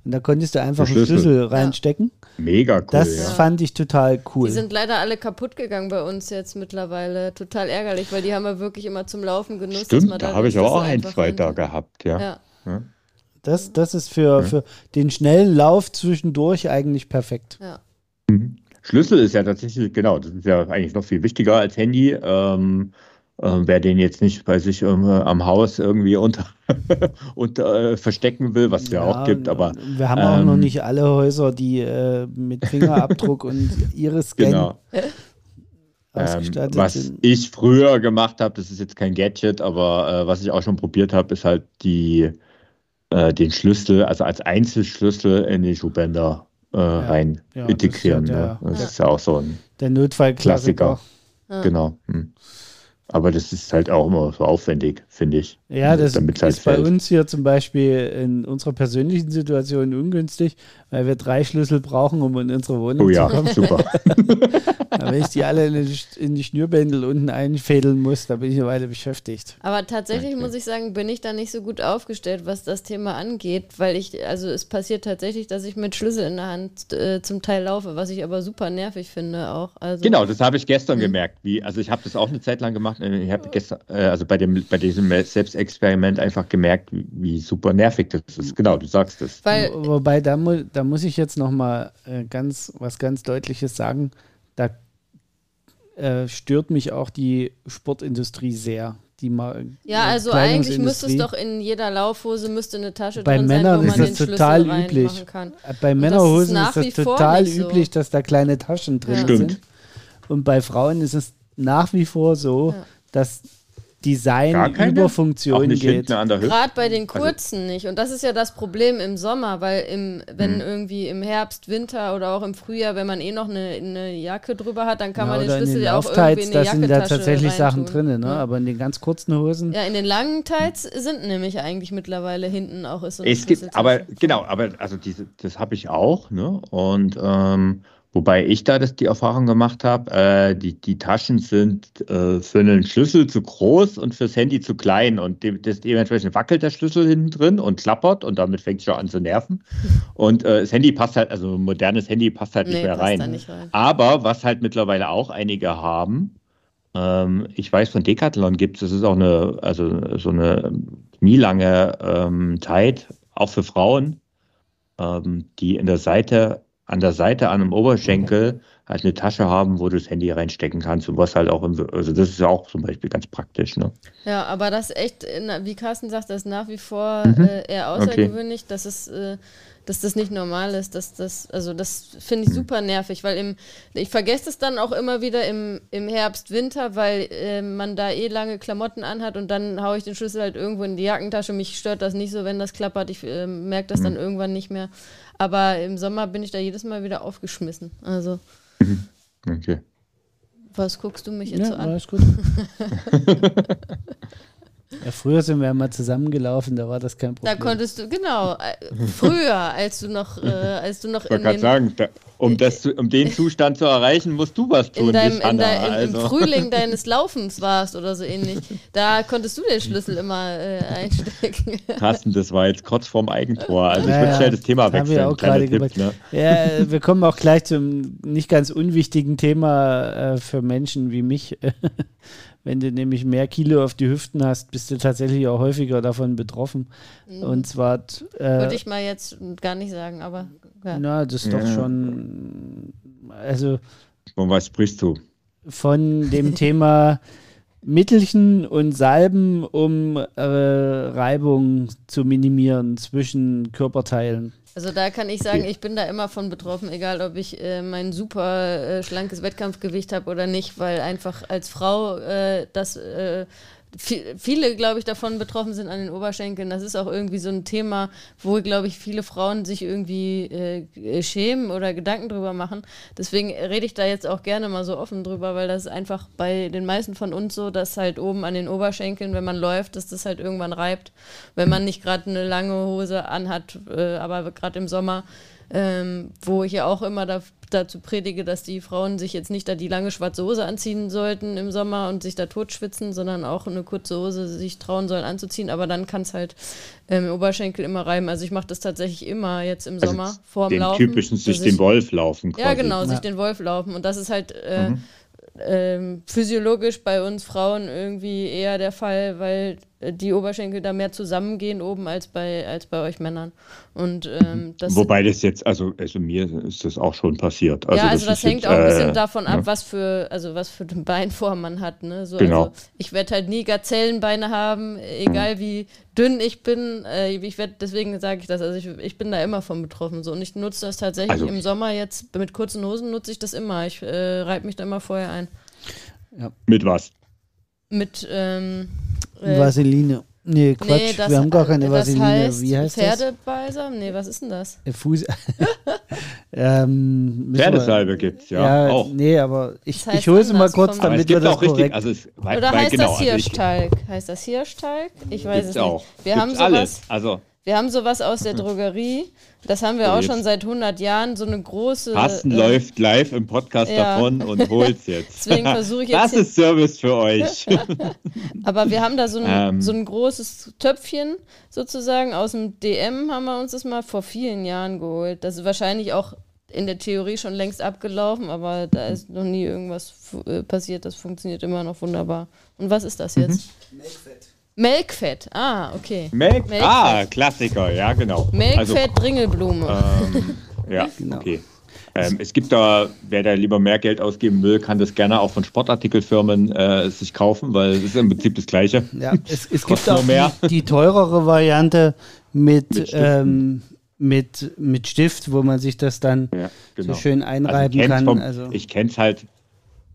Und da konntest du einfach einen Schlüssel reinstecken. Ja. Mega cool. Das ja. fand ich total cool. Die sind leider alle kaputt gegangen bei uns jetzt mittlerweile. Total ärgerlich, weil die haben wir wirklich immer zum Laufen genutzt. Stimmt, da, da habe ich auch ein, zwei da gehabt, ja. ja. Das, das ist für, für den schnellen Lauf zwischendurch eigentlich perfekt. Ja. Mhm. Schlüssel ist ja tatsächlich, genau, das ist ja eigentlich noch viel wichtiger als Handy. Ähm, äh, wer den jetzt nicht bei sich äh, am Haus irgendwie unter, unter äh, verstecken will, was es ja, ja, auch gibt, aber wir haben ähm, auch noch ähm, nicht alle Häuser, die äh, mit Fingerabdruck und Iris-Scan genau. Ähm, was sind. ich früher gemacht habe, das ist jetzt kein Gadget, aber äh, was ich auch schon probiert habe, ist halt die, äh, den Schlüssel, also als Einzelschlüssel in den Schuhbänder äh, rein ja, integrieren. Das ist ja, ne? der, das ist ja auch so ein der Notfallklassiker. Genau. Hm. Aber das ist halt auch immer so aufwendig, finde ich. Ja, das ist halt bei uns hier zum Beispiel in unserer persönlichen Situation ungünstig, weil wir drei Schlüssel brauchen, um in unsere Wohnung oh, ja, zu kommen. super. wenn ich die alle in die, in die, Schnürbändel unten einfädeln muss, da bin ich eine Weile beschäftigt. Aber tatsächlich okay. muss ich sagen, bin ich da nicht so gut aufgestellt, was das Thema angeht, weil ich, also es passiert tatsächlich, dass ich mit Schlüssel in der Hand äh, zum Teil laufe, was ich aber super nervig finde auch. Also, genau, das habe ich gestern mhm. gemerkt. Wie, also ich habe das auch eine Zeit lang gemacht. Ich habe gestern, äh, also bei dem, bei diesem Selbstexperiment einfach gemerkt, wie, super nervig das ist. Genau, du sagst es. Wobei da, mu da muss ich jetzt noch mal äh, ganz was ganz Deutliches sagen. Da äh, stört mich auch die Sportindustrie sehr. Die mal, ja, also eigentlich müsste es doch in jeder Laufhose müsste eine Tasche Bei drin Männern sein, wo man ist das total üblich. Kann. Bei Männerhosen ist, ist, das total üblich, so. dass da kleine Taschen drin ja. sind. Und bei Frauen ist es nach wie vor so, ja. dass Design über Funktion geht. Gerade bei den also kurzen also, nicht. Und das ist ja das Problem im Sommer, weil im, wenn mhm. irgendwie im Herbst, Winter oder auch im Frühjahr, wenn man eh noch eine, eine Jacke drüber hat, dann kann ja, man den Schlüssel ja auch irgendwie in die Da sind da tatsächlich Sachen drin, ne? Ja. aber in den ganz kurzen Hosen. Ja, in den langen Teils sind nämlich eigentlich mittlerweile hinten auch ist so Es gibt, aber genau, aber also diese, das habe ich auch, ne? Und ähm, Wobei ich da das, die Erfahrung gemacht habe, äh, die, die Taschen sind äh, für einen Schlüssel zu groß und fürs Handy zu klein. Und de das dementsprechend wackelt der Schlüssel hinten drin und klappert und damit fängt es schon an zu nerven. Und äh, das Handy passt halt, also ein modernes Handy passt halt nee, nicht mehr rein. Nicht rein. Aber was halt mittlerweile auch einige haben, ähm, ich weiß von Decathlon gibt es, das ist auch eine, also so eine nie lange ähm, Zeit, auch für Frauen, ähm, die in der Seite an der Seite an einem Oberschenkel halt eine Tasche haben, wo du das Handy reinstecken kannst und was halt auch, im, also das ist ja auch zum Beispiel ganz praktisch. Ne? Ja, aber das ist echt, wie Carsten sagt, das ist nach wie vor mhm. äh, eher außergewöhnlich, okay. dass es äh, dass das nicht normal ist, dass das, also das finde ich mhm. super nervig, weil im, ich vergesse es dann auch immer wieder im, im Herbst, Winter, weil äh, man da eh lange Klamotten anhat und dann haue ich den Schlüssel halt irgendwo in die Jackentasche. Mich stört das nicht so, wenn das klappert. Ich äh, merke das dann mhm. irgendwann nicht mehr. Aber im Sommer bin ich da jedes Mal wieder aufgeschmissen. Also. Mhm. Okay. Was guckst du mich jetzt ja, so an? Alles gut. Ja, früher sind wir ja mal zusammengelaufen, da war das kein Problem. Da konntest du, genau, äh, früher, als du noch, äh, als du noch ich in den, sagen, da, um, das, um den Zustand zu erreichen, musst du was tun. In deinem, in dein, im, also. Im Frühling deines Laufens warst oder so ähnlich. Da konntest du den Schlüssel immer äh, einstecken. Carsten, das war jetzt kurz vorm Eigentor. Also ich ja, würde schnell das Thema wechseln. Wir auch gerade Tipp, ne? Ja, wir kommen auch gleich zum nicht ganz unwichtigen Thema äh, für Menschen wie mich. Wenn du nämlich mehr Kilo auf die Hüften hast, bist du tatsächlich auch häufiger davon betroffen. Mhm. Und zwar. Äh, Würde ich mal jetzt gar nicht sagen, aber. Ja. Na, das ist ja. doch schon. Also. Von was sprichst du? Von dem Thema Mittelchen und Salben, um äh, Reibung zu minimieren zwischen Körperteilen. Also da kann ich sagen, ich bin da immer von betroffen, egal ob ich äh, mein super äh, schlankes Wettkampfgewicht habe oder nicht, weil einfach als Frau äh, das äh, viele, glaube ich, davon betroffen sind an den Oberschenkeln. Das ist auch irgendwie so ein Thema, wo, glaube ich, viele Frauen sich irgendwie äh, schämen oder Gedanken drüber machen. Deswegen rede ich da jetzt auch gerne mal so offen drüber, weil das ist einfach bei den meisten von uns so, dass halt oben an den Oberschenkeln, wenn man läuft, dass das halt irgendwann reibt. Wenn man nicht gerade eine lange Hose anhat, äh, aber gerade im Sommer, ähm, wo ich ja auch immer da, dazu predige, dass die Frauen sich jetzt nicht da die lange schwarze Hose anziehen sollten im Sommer und sich da totschwitzen, sondern auch eine kurze Hose sich trauen sollen anzuziehen. Aber dann kann es halt ähm, im Oberschenkel immer reiben. Also ich mache das tatsächlich immer jetzt im also Sommer vor dem Laufen. typischen sich den Wolf laufen. Quasi. Ja, genau, sich den Wolf laufen. Und das ist halt äh, mhm ähm, physiologisch bei uns Frauen irgendwie eher der Fall, weil die Oberschenkel da mehr zusammengehen oben als bei, als bei euch Männern. Und, ähm, das Wobei das jetzt, also, also mir ist das auch schon passiert. Also ja, also das, das hängt jetzt, auch ein bisschen äh, davon ab, ja. was für, also was für eine Beinform man hat. Ne? So, genau. Also ich werde halt nie Gazellenbeine haben, egal mhm. wie dünn ich bin. Äh, ich werde, deswegen sage ich das, also ich, ich bin da immer von betroffen. So. Und ich nutze das tatsächlich also, im Sommer jetzt, mit kurzen Hosen nutze ich das immer. Ich äh, reibe mich da immer vorher ein. Ja. Mit was? Mit ähm, äh, Vaseline. Nee, Quatsch, nee, das, wir haben gar keine Vaseline. Heißt Wie heißt Pferdebalsam? Nee, was ist denn das? Äh, Fuß ähm, Pferdesalbe gibt es, ja, ja, auch. Nee, aber ich, ich hole es mal kurz, damit wir das korrekt... Richtig, also es, weil, Oder heißt genau, das Hirschtalg? Also heißt das Hirschtalg? Ich weiß es auch. nicht. Wir gibt's haben sowas, alles. Also wir haben sowas aus der Drogerie. Das haben wir so auch schon seit 100 Jahren. So eine große. Carsten äh, läuft live im Podcast ja. davon und holt es jetzt. Deswegen versuche ich jetzt. Das ist Service für euch. Aber wir haben da so ein, ähm. so ein großes Töpfchen sozusagen aus dem DM haben wir uns das mal vor vielen Jahren geholt. Das ist wahrscheinlich auch in der Theorie schon längst abgelaufen, aber da ist noch nie irgendwas äh, passiert. Das funktioniert immer noch wunderbar. Und was ist das jetzt? Mhm. Milchfett. Melkfett, ah, okay. Melk Melkfett. Ah, Klassiker, ja, genau. Melkfett, also, Dringelblume. Ähm, ja, genau. okay. Ähm, es gibt da, wer da lieber mehr Geld ausgeben will, kann das gerne auch von Sportartikelfirmen äh, sich kaufen, weil es ist im Prinzip das Gleiche. Ja, es, es gibt auch mehr. Die, die, teurere Variante mit, mit, ähm, mit, mit Stift, wo man sich das dann ja, genau. so schön also einreiben also kann. Vom, also. Ich kenne es halt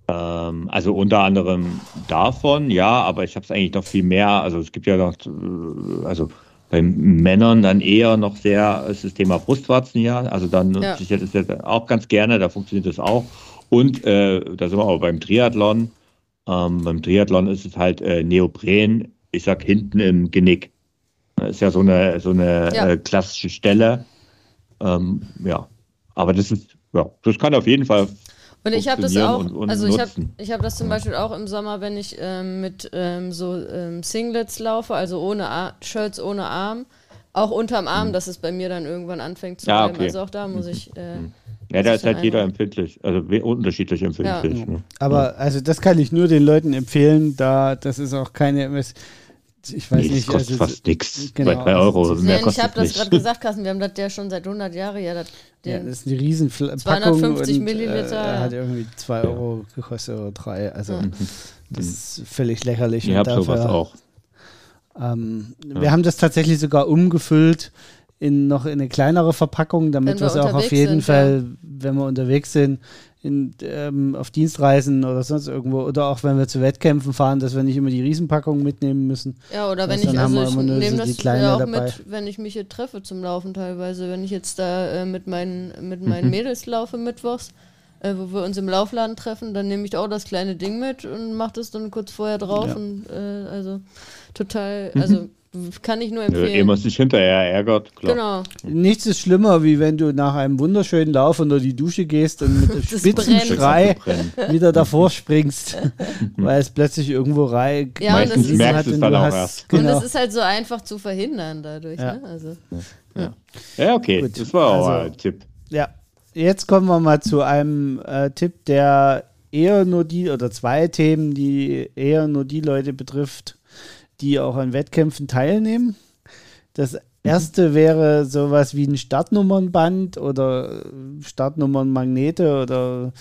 ähm, also unter anderem davon, ja, aber ich habe es eigentlich noch viel mehr. Also es gibt ja noch, äh, also bei Männern dann eher noch sehr das Thema Brustwarzen hier. Also dann ja. ich das jetzt auch ganz gerne, da funktioniert das auch. Und äh, da sind wir auch beim Triathlon. Ähm, beim Triathlon ist es halt äh, Neopren, ich sag hinten im Genick. Das ist ja so eine, so eine ja. Äh, klassische Stelle. Ähm, ja, aber das ist, ja, das kann auf jeden Fall und ich habe das auch, und, und also ich habe ich hab das zum Beispiel auch im Sommer, wenn ich ähm, mit ähm, so ähm, Singlets laufe, also ohne Ar Shirts ohne Arm, auch unterm Arm, mhm. dass es bei mir dann irgendwann anfängt zu ja, bleiben. Okay. Also auch da muss ich. Äh, mhm. ja, da ist halt jeder empfindlich, also unterschiedlich empfindlich. Ja. Ne? Aber also das kann ich nur den Leuten empfehlen, da das ist auch keine ich weiß nee, nicht. Das kostet also, fast nichts. Genau. Bei 3 Euro. Mehr ich habe das gerade gesagt, Carsten, wir haben das ja schon seit 100 Jahren. Ja, das, ja, das ist eine riesen 250 und, Milliliter. Äh, hat irgendwie 2 Euro gekostet oder 3. Also ja. das ist völlig lächerlich. Ich habe sowas auch. Ähm, ja. Wir haben das tatsächlich sogar umgefüllt in noch in eine kleinere Verpackung, damit wir es auch auf jeden sind, Fall, wenn wir unterwegs sind, in, ähm, auf Dienstreisen oder sonst irgendwo oder auch wenn wir zu Wettkämpfen fahren, dass wir nicht immer die Riesenpackung mitnehmen müssen. Ja, oder wenn ich, also ich nehme so das ja auch dabei. mit, wenn ich mich hier treffe zum Laufen teilweise, wenn ich jetzt da äh, mit meinen, mit meinen mhm. Mädels laufe mittwochs, äh, wo wir uns im Laufladen treffen, dann nehme ich auch das kleine Ding mit und mache das dann kurz vorher drauf ja. und äh, also total, mhm. Kann ich nur empfehlen. Ehe man sich hinterher ärgert, klar. Genau. Nichts ist schlimmer, wie wenn du nach einem wunderschönen Lauf unter die Dusche gehst und mit einem Spitzenschrei wieder davor springst, weil es plötzlich irgendwo rein. Ja, Meistens merkst du es dann auch hast, erst. Genau. Und es ist halt so einfach zu verhindern dadurch. Ja, ne? also, ja. ja okay, Gut. das war auch also, ein Tipp. Ja, jetzt kommen wir mal zu einem äh, Tipp, der eher nur die, oder zwei Themen, die eher nur die Leute betrifft, die auch an Wettkämpfen teilnehmen. Das erste wäre sowas wie ein Startnummernband oder Startnummernmagnete oder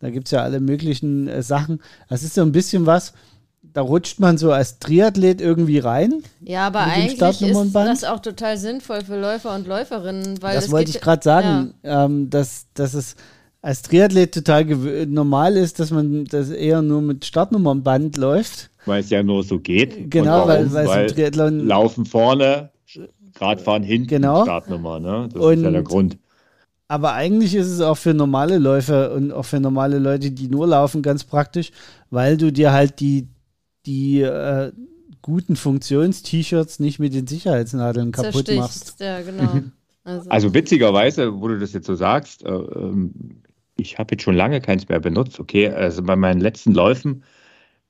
da gibt es ja alle möglichen äh, Sachen. Das ist so ein bisschen was, da rutscht man so als Triathlet irgendwie rein. Ja, aber eigentlich ist das auch total sinnvoll für Läufer und Läuferinnen. Weil das wollte ich gerade sagen, ja. ähm, dass, dass es als Triathlet total normal ist, dass man das eher nur mit Startnummernband läuft weil es ja nur so geht. Genau, weil, weil, weil Triathlon laufen vorne, Radfahren hinten, genau. Startnummer, ne? Das und, ist ja der Grund. Aber eigentlich ist es auch für normale Läufer und auch für normale Leute, die nur laufen, ganz praktisch, weil du dir halt die, die äh, guten Funktions-T-Shirts nicht mit den Sicherheitsnadeln kaputt machst. Ja, genau. Also. also. witzigerweise, wo du das jetzt so sagst, äh, ähm, ich habe jetzt schon lange keins mehr benutzt. Okay, also bei meinen letzten Läufen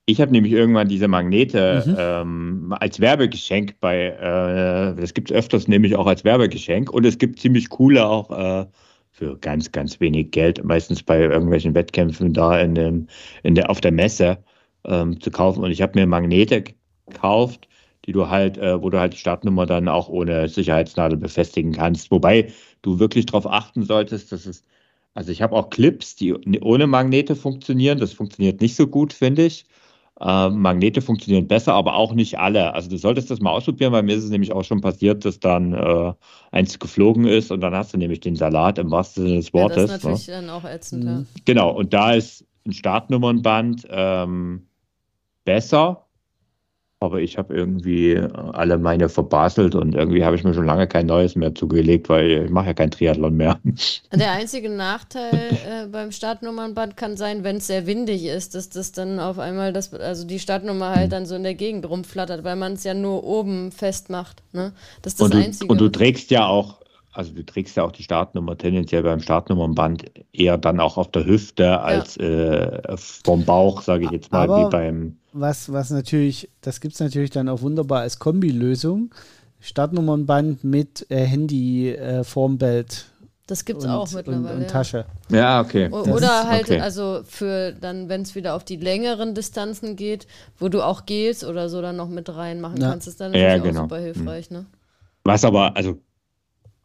ich habe nämlich irgendwann diese Magnete mhm. ähm, als Werbegeschenk bei, äh, das gibt es öfters nämlich auch als Werbegeschenk und es gibt ziemlich coole auch äh, für ganz, ganz wenig Geld, meistens bei irgendwelchen Wettkämpfen da in dem, in der, auf der Messe ähm, zu kaufen. Und ich habe mir Magnete gekauft, die du halt, äh, wo du halt die Startnummer dann auch ohne Sicherheitsnadel befestigen kannst. Wobei du wirklich darauf achten solltest, dass es, also ich habe auch Clips, die ohne Magnete funktionieren. Das funktioniert nicht so gut, finde ich. Äh, Magnete funktionieren besser, aber auch nicht alle. Also du solltest das mal ausprobieren, weil mir ist es nämlich auch schon passiert, dass dann äh, eins geflogen ist und dann hast du nämlich den Salat im wahrsten Sinne des Wortes. Ja, das ist ne? natürlich ne? dann auch ätzend. Mhm. Genau, und da ist ein Startnummernband ähm, besser. Aber ich habe irgendwie äh, alle meine verbaselt und irgendwie habe ich mir schon lange kein neues mehr zugelegt, weil ich mache ja kein Triathlon mehr. Der einzige Nachteil äh, beim Startnummernband kann sein, wenn es sehr windig ist, dass das dann auf einmal das, also die Startnummer halt dann so in der Gegend rumflattert, weil man es ja nur oben festmacht. Ne? Das ist das und du, Einzige. Und du trägst ja auch also du trägst ja auch die Startnummer tendenziell beim Startnummernband eher dann auch auf der Hüfte als äh, vom Bauch, sage ich jetzt mal, Aber wie beim. Was, was natürlich, das gibt es natürlich dann auch wunderbar als Kombilösung. Startnummernband mit äh, Handy-Formbelt. Äh, das gibt es auch mittlerweile. Und, und Tasche. Ja, okay. O oder halt, okay. also für dann, wenn es wieder auf die längeren Distanzen geht, wo du auch Gels oder so dann noch mit reinmachen ja. kannst, ist dann natürlich ja, genau. auch super hilfreich, ne? Was aber, also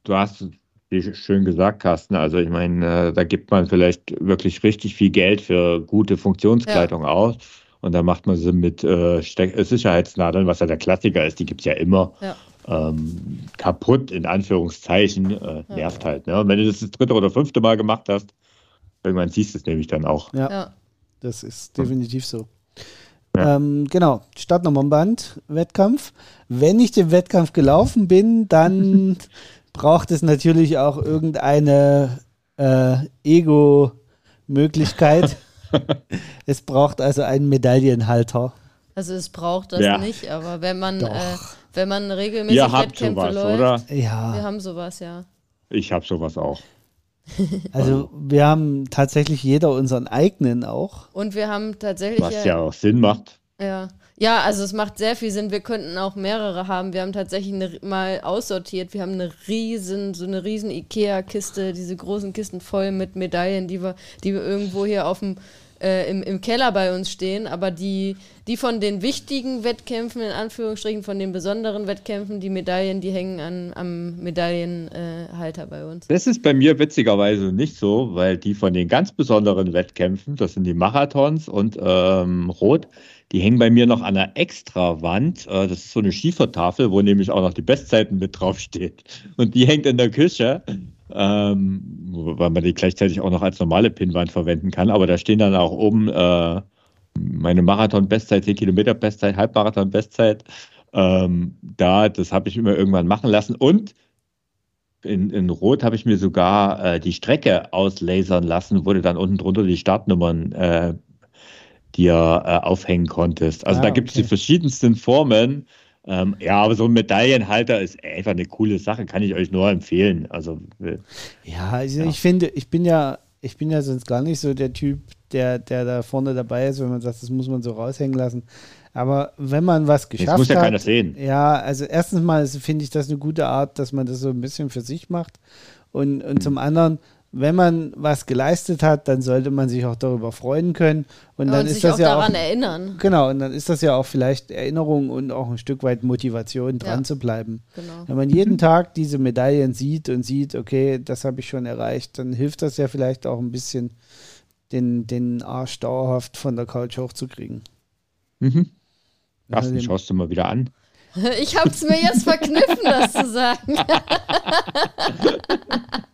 du hast wie schön gesagt, Carsten. Also ich meine, äh, da gibt man vielleicht wirklich richtig viel Geld für gute Funktionskleidung ja. aus. Und dann macht man sie mit äh, Sicherheitsnadeln, was ja der Klassiker ist, die gibt es ja immer. Ja. Ähm, kaputt, in Anführungszeichen, äh, nervt halt. Ne? Und wenn du das das dritte oder fünfte Mal gemacht hast, irgendwann siehst du es nämlich dann auch. Ja, das ist definitiv so. Ja. Ähm, genau, Startnummernband, Wettkampf. Wenn ich den Wettkampf gelaufen bin, dann braucht es natürlich auch irgendeine äh, Ego-Möglichkeit. es braucht also einen Medaillenhalter. Also es braucht das ja. nicht, aber wenn man, äh, wenn man regelmäßig Ihr habt Wettkämpfe sowas, läuft, oder? Ja. Wir haben sowas, ja. Ich habe sowas auch. Also wir haben tatsächlich jeder unseren eigenen auch. Und wir haben tatsächlich. Was ja, ja auch Sinn macht. Ja. Ja, also es macht sehr viel Sinn. Wir könnten auch mehrere haben. Wir haben tatsächlich eine, mal aussortiert. Wir haben eine riesen, so eine riesen Ikea-Kiste, diese großen Kisten voll mit Medaillen, die wir, die wir irgendwo hier auf dem äh, im, im Keller bei uns stehen, aber die, die von den wichtigen Wettkämpfen, in Anführungsstrichen, von den besonderen Wettkämpfen, die Medaillen, die hängen an, am Medaillenhalter äh, bei uns. Das ist bei mir witzigerweise nicht so, weil die von den ganz besonderen Wettkämpfen, das sind die Marathons und ähm, Rot, die hängen bei mir noch an einer Extrawand. Äh, das ist so eine Schiefertafel, wo nämlich auch noch die Bestzeiten mit draufsteht. Und die hängt in der Küche, ähm, weil man die gleichzeitig auch noch als normale Pinnwand verwenden kann. Aber da stehen dann auch oben äh, meine Marathon-Bestzeit, 10 Kilometer Bestzeit, Halbmarathon-Bestzeit. Ähm, da, das habe ich immer irgendwann machen lassen. Und in, in Rot habe ich mir sogar äh, die Strecke auslasern lassen, wurde dann unten drunter die Startnummern äh, dir äh, aufhängen konntest. Also ah, da gibt es okay. die verschiedensten Formen. Ähm, ja, aber so ein Medaillenhalter ist einfach eine coole Sache, kann ich euch nur empfehlen. Also äh, ja, also ja. ich finde, ich bin ja, ich bin ja sonst gar nicht so der Typ, der, der da vorne dabei ist, wenn man sagt, das muss man so raushängen lassen. Aber wenn man was geschafft hat. Das muss ja hat, keiner sehen. Ja, also erstens mal finde ich das eine gute Art, dass man das so ein bisschen für sich macht. Und, und mhm. zum anderen, wenn man was geleistet hat, dann sollte man sich auch darüber freuen können. Und dann ist das ja daran auch, erinnern. Genau, und dann ist das ja auch vielleicht Erinnerung und auch ein Stück weit Motivation, dran ja. zu bleiben. Genau. Wenn man jeden Tag diese Medaillen sieht und sieht, okay, das habe ich schon erreicht, dann hilft das ja vielleicht auch ein bisschen, den, den Arsch dauerhaft von der Couch hochzukriegen. Mhm. Also schaust du mal wieder an. Ich habe es mir jetzt verkniffen, das zu sagen.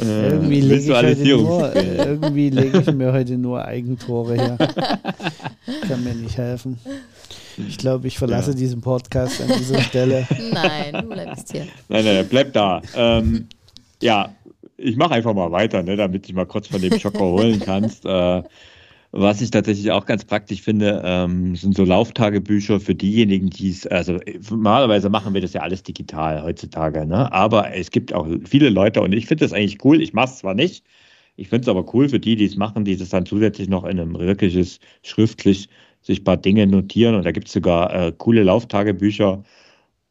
Äh, irgendwie lege ich, nur, irgendwie lege ich mir heute nur Eigentore her. Kann mir nicht helfen. Ich glaube, ich verlasse ja. diesen Podcast an dieser Stelle. Nein, du bleibst hier. Nein, nein, bleib da. Ähm, ja, ich mache einfach mal weiter, ne, damit ich mal kurz von dem Schocker holen kannst. Äh, was ich tatsächlich auch ganz praktisch finde, ähm, sind so Lauftagebücher für diejenigen, die es, also normalerweise machen wir das ja alles digital heutzutage, ne? aber es gibt auch viele Leute und ich finde das eigentlich cool. Ich mache es zwar nicht, ich finde es aber cool für die, die es machen, die das dann zusätzlich noch in einem wirkliches, schriftlich sich paar Dinge notieren und da gibt es sogar äh, coole Lauftagebücher,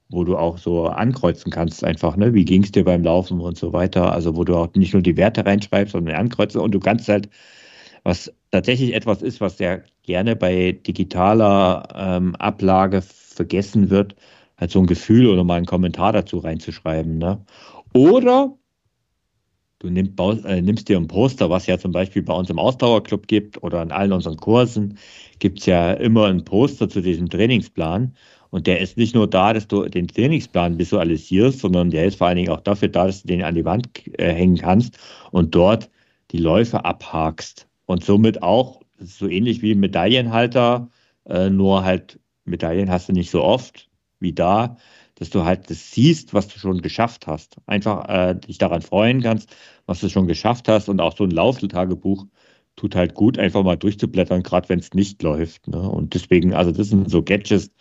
wo du auch so ankreuzen kannst, einfach, ne? Wie ging es dir beim Laufen und so weiter. Also wo du auch nicht nur die Werte reinschreibst, sondern ankreuzen und du kannst halt was tatsächlich etwas ist, was sehr gerne bei digitaler ähm, Ablage vergessen wird, halt so ein Gefühl oder mal einen Kommentar dazu reinzuschreiben. Ne? Oder du nimm, äh, nimmst dir ein Poster, was ja zum Beispiel bei uns im Ausdauerclub gibt oder in allen unseren Kursen, gibt es ja immer ein Poster zu diesem Trainingsplan. Und der ist nicht nur da, dass du den Trainingsplan visualisierst, sondern der ist vor allen Dingen auch dafür da, dass du den an die Wand äh, hängen kannst und dort die Läufe abhakst und somit auch so ähnlich wie Medaillenhalter Äh, nur halt Medaillen hast du nicht so oft wie da, dass du halt das siehst, was du schon geschafft hast. Einfach äh, dich daran freuen kannst, was du schon geschafft hast und auch so ein Lauftagebuch tut halt gut, einfach mal durchzublättern, gerade wenn es nicht läuft. Ne? Und deswegen, also das sind so Gadgets,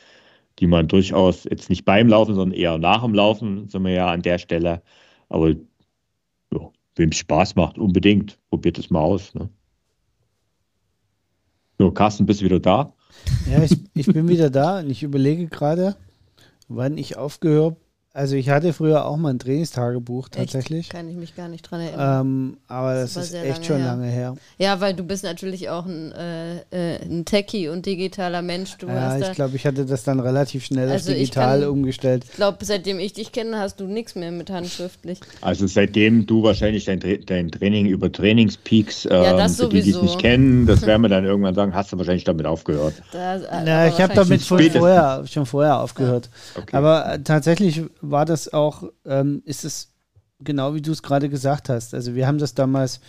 die man durchaus jetzt nicht beim Laufen, sondern eher nach dem Laufen, sind wir ja an der Stelle. Aber ja, wem es Spaß macht, unbedingt. Probiert es mal aus. Ne? So, Carsten, bist du wieder da? Ja, ich, ich bin wieder da und ich überlege gerade, wann ich aufgehört also ich hatte früher auch mal ein Trainingstagebuch tatsächlich. Echt? Kann ich mich gar nicht dran erinnern. Ähm, aber das, das ist echt lange schon her. lange her. Ja, weil du bist natürlich auch ein, äh, äh ein Techie und digitaler Mensch. Du ja, ich glaube, ich hatte das dann relativ schnell also auf digital kann, umgestellt. Ich glaube, seitdem ich dich kenne, hast du nichts mehr mit handschriftlich. Also seitdem du wahrscheinlich dein, dein Training über Trainingspeaks, ähm, ja, für die, die es nicht kennen, das werden wir dann irgendwann sagen, hast du wahrscheinlich damit aufgehört. Das, äh, Na, ich habe damit schon vorher, schon vorher aufgehört. Ja. Okay. Aber äh, tatsächlich war das auch, ähm, ist es genau wie du es gerade gesagt hast. Also wir haben das damals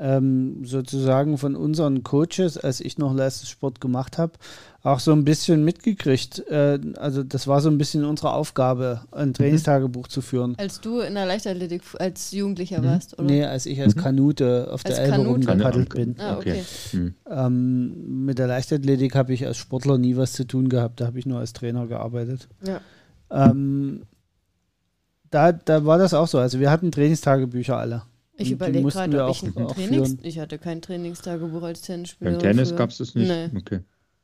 ähm, sozusagen von unseren Coaches, als ich noch Leistungssport gemacht habe, auch so ein bisschen mitgekriegt. Äh, also das war so ein bisschen unsere Aufgabe, ein mhm. Trainingstagebuch mhm. zu führen. Als du in der Leichtathletik als Jugendlicher mhm. warst, oder? Nee, als ich als mhm. Kanute auf als der Elbe rumgepaddelt bin. Ah, okay. Mhm. Ähm, mit der Leichtathletik habe ich als Sportler nie was zu tun gehabt, da habe ich nur als Trainer gearbeitet. Ja. Ähm, da, da war das auch so. Also wir hatten Trainingstagebücher alle. Ich überlege gerade, ob ich ein Trainings... Ich hatte kein Trainingstagebuch als Tennisspieler. Beim Tennis gab es das nicht? Nee. Okay.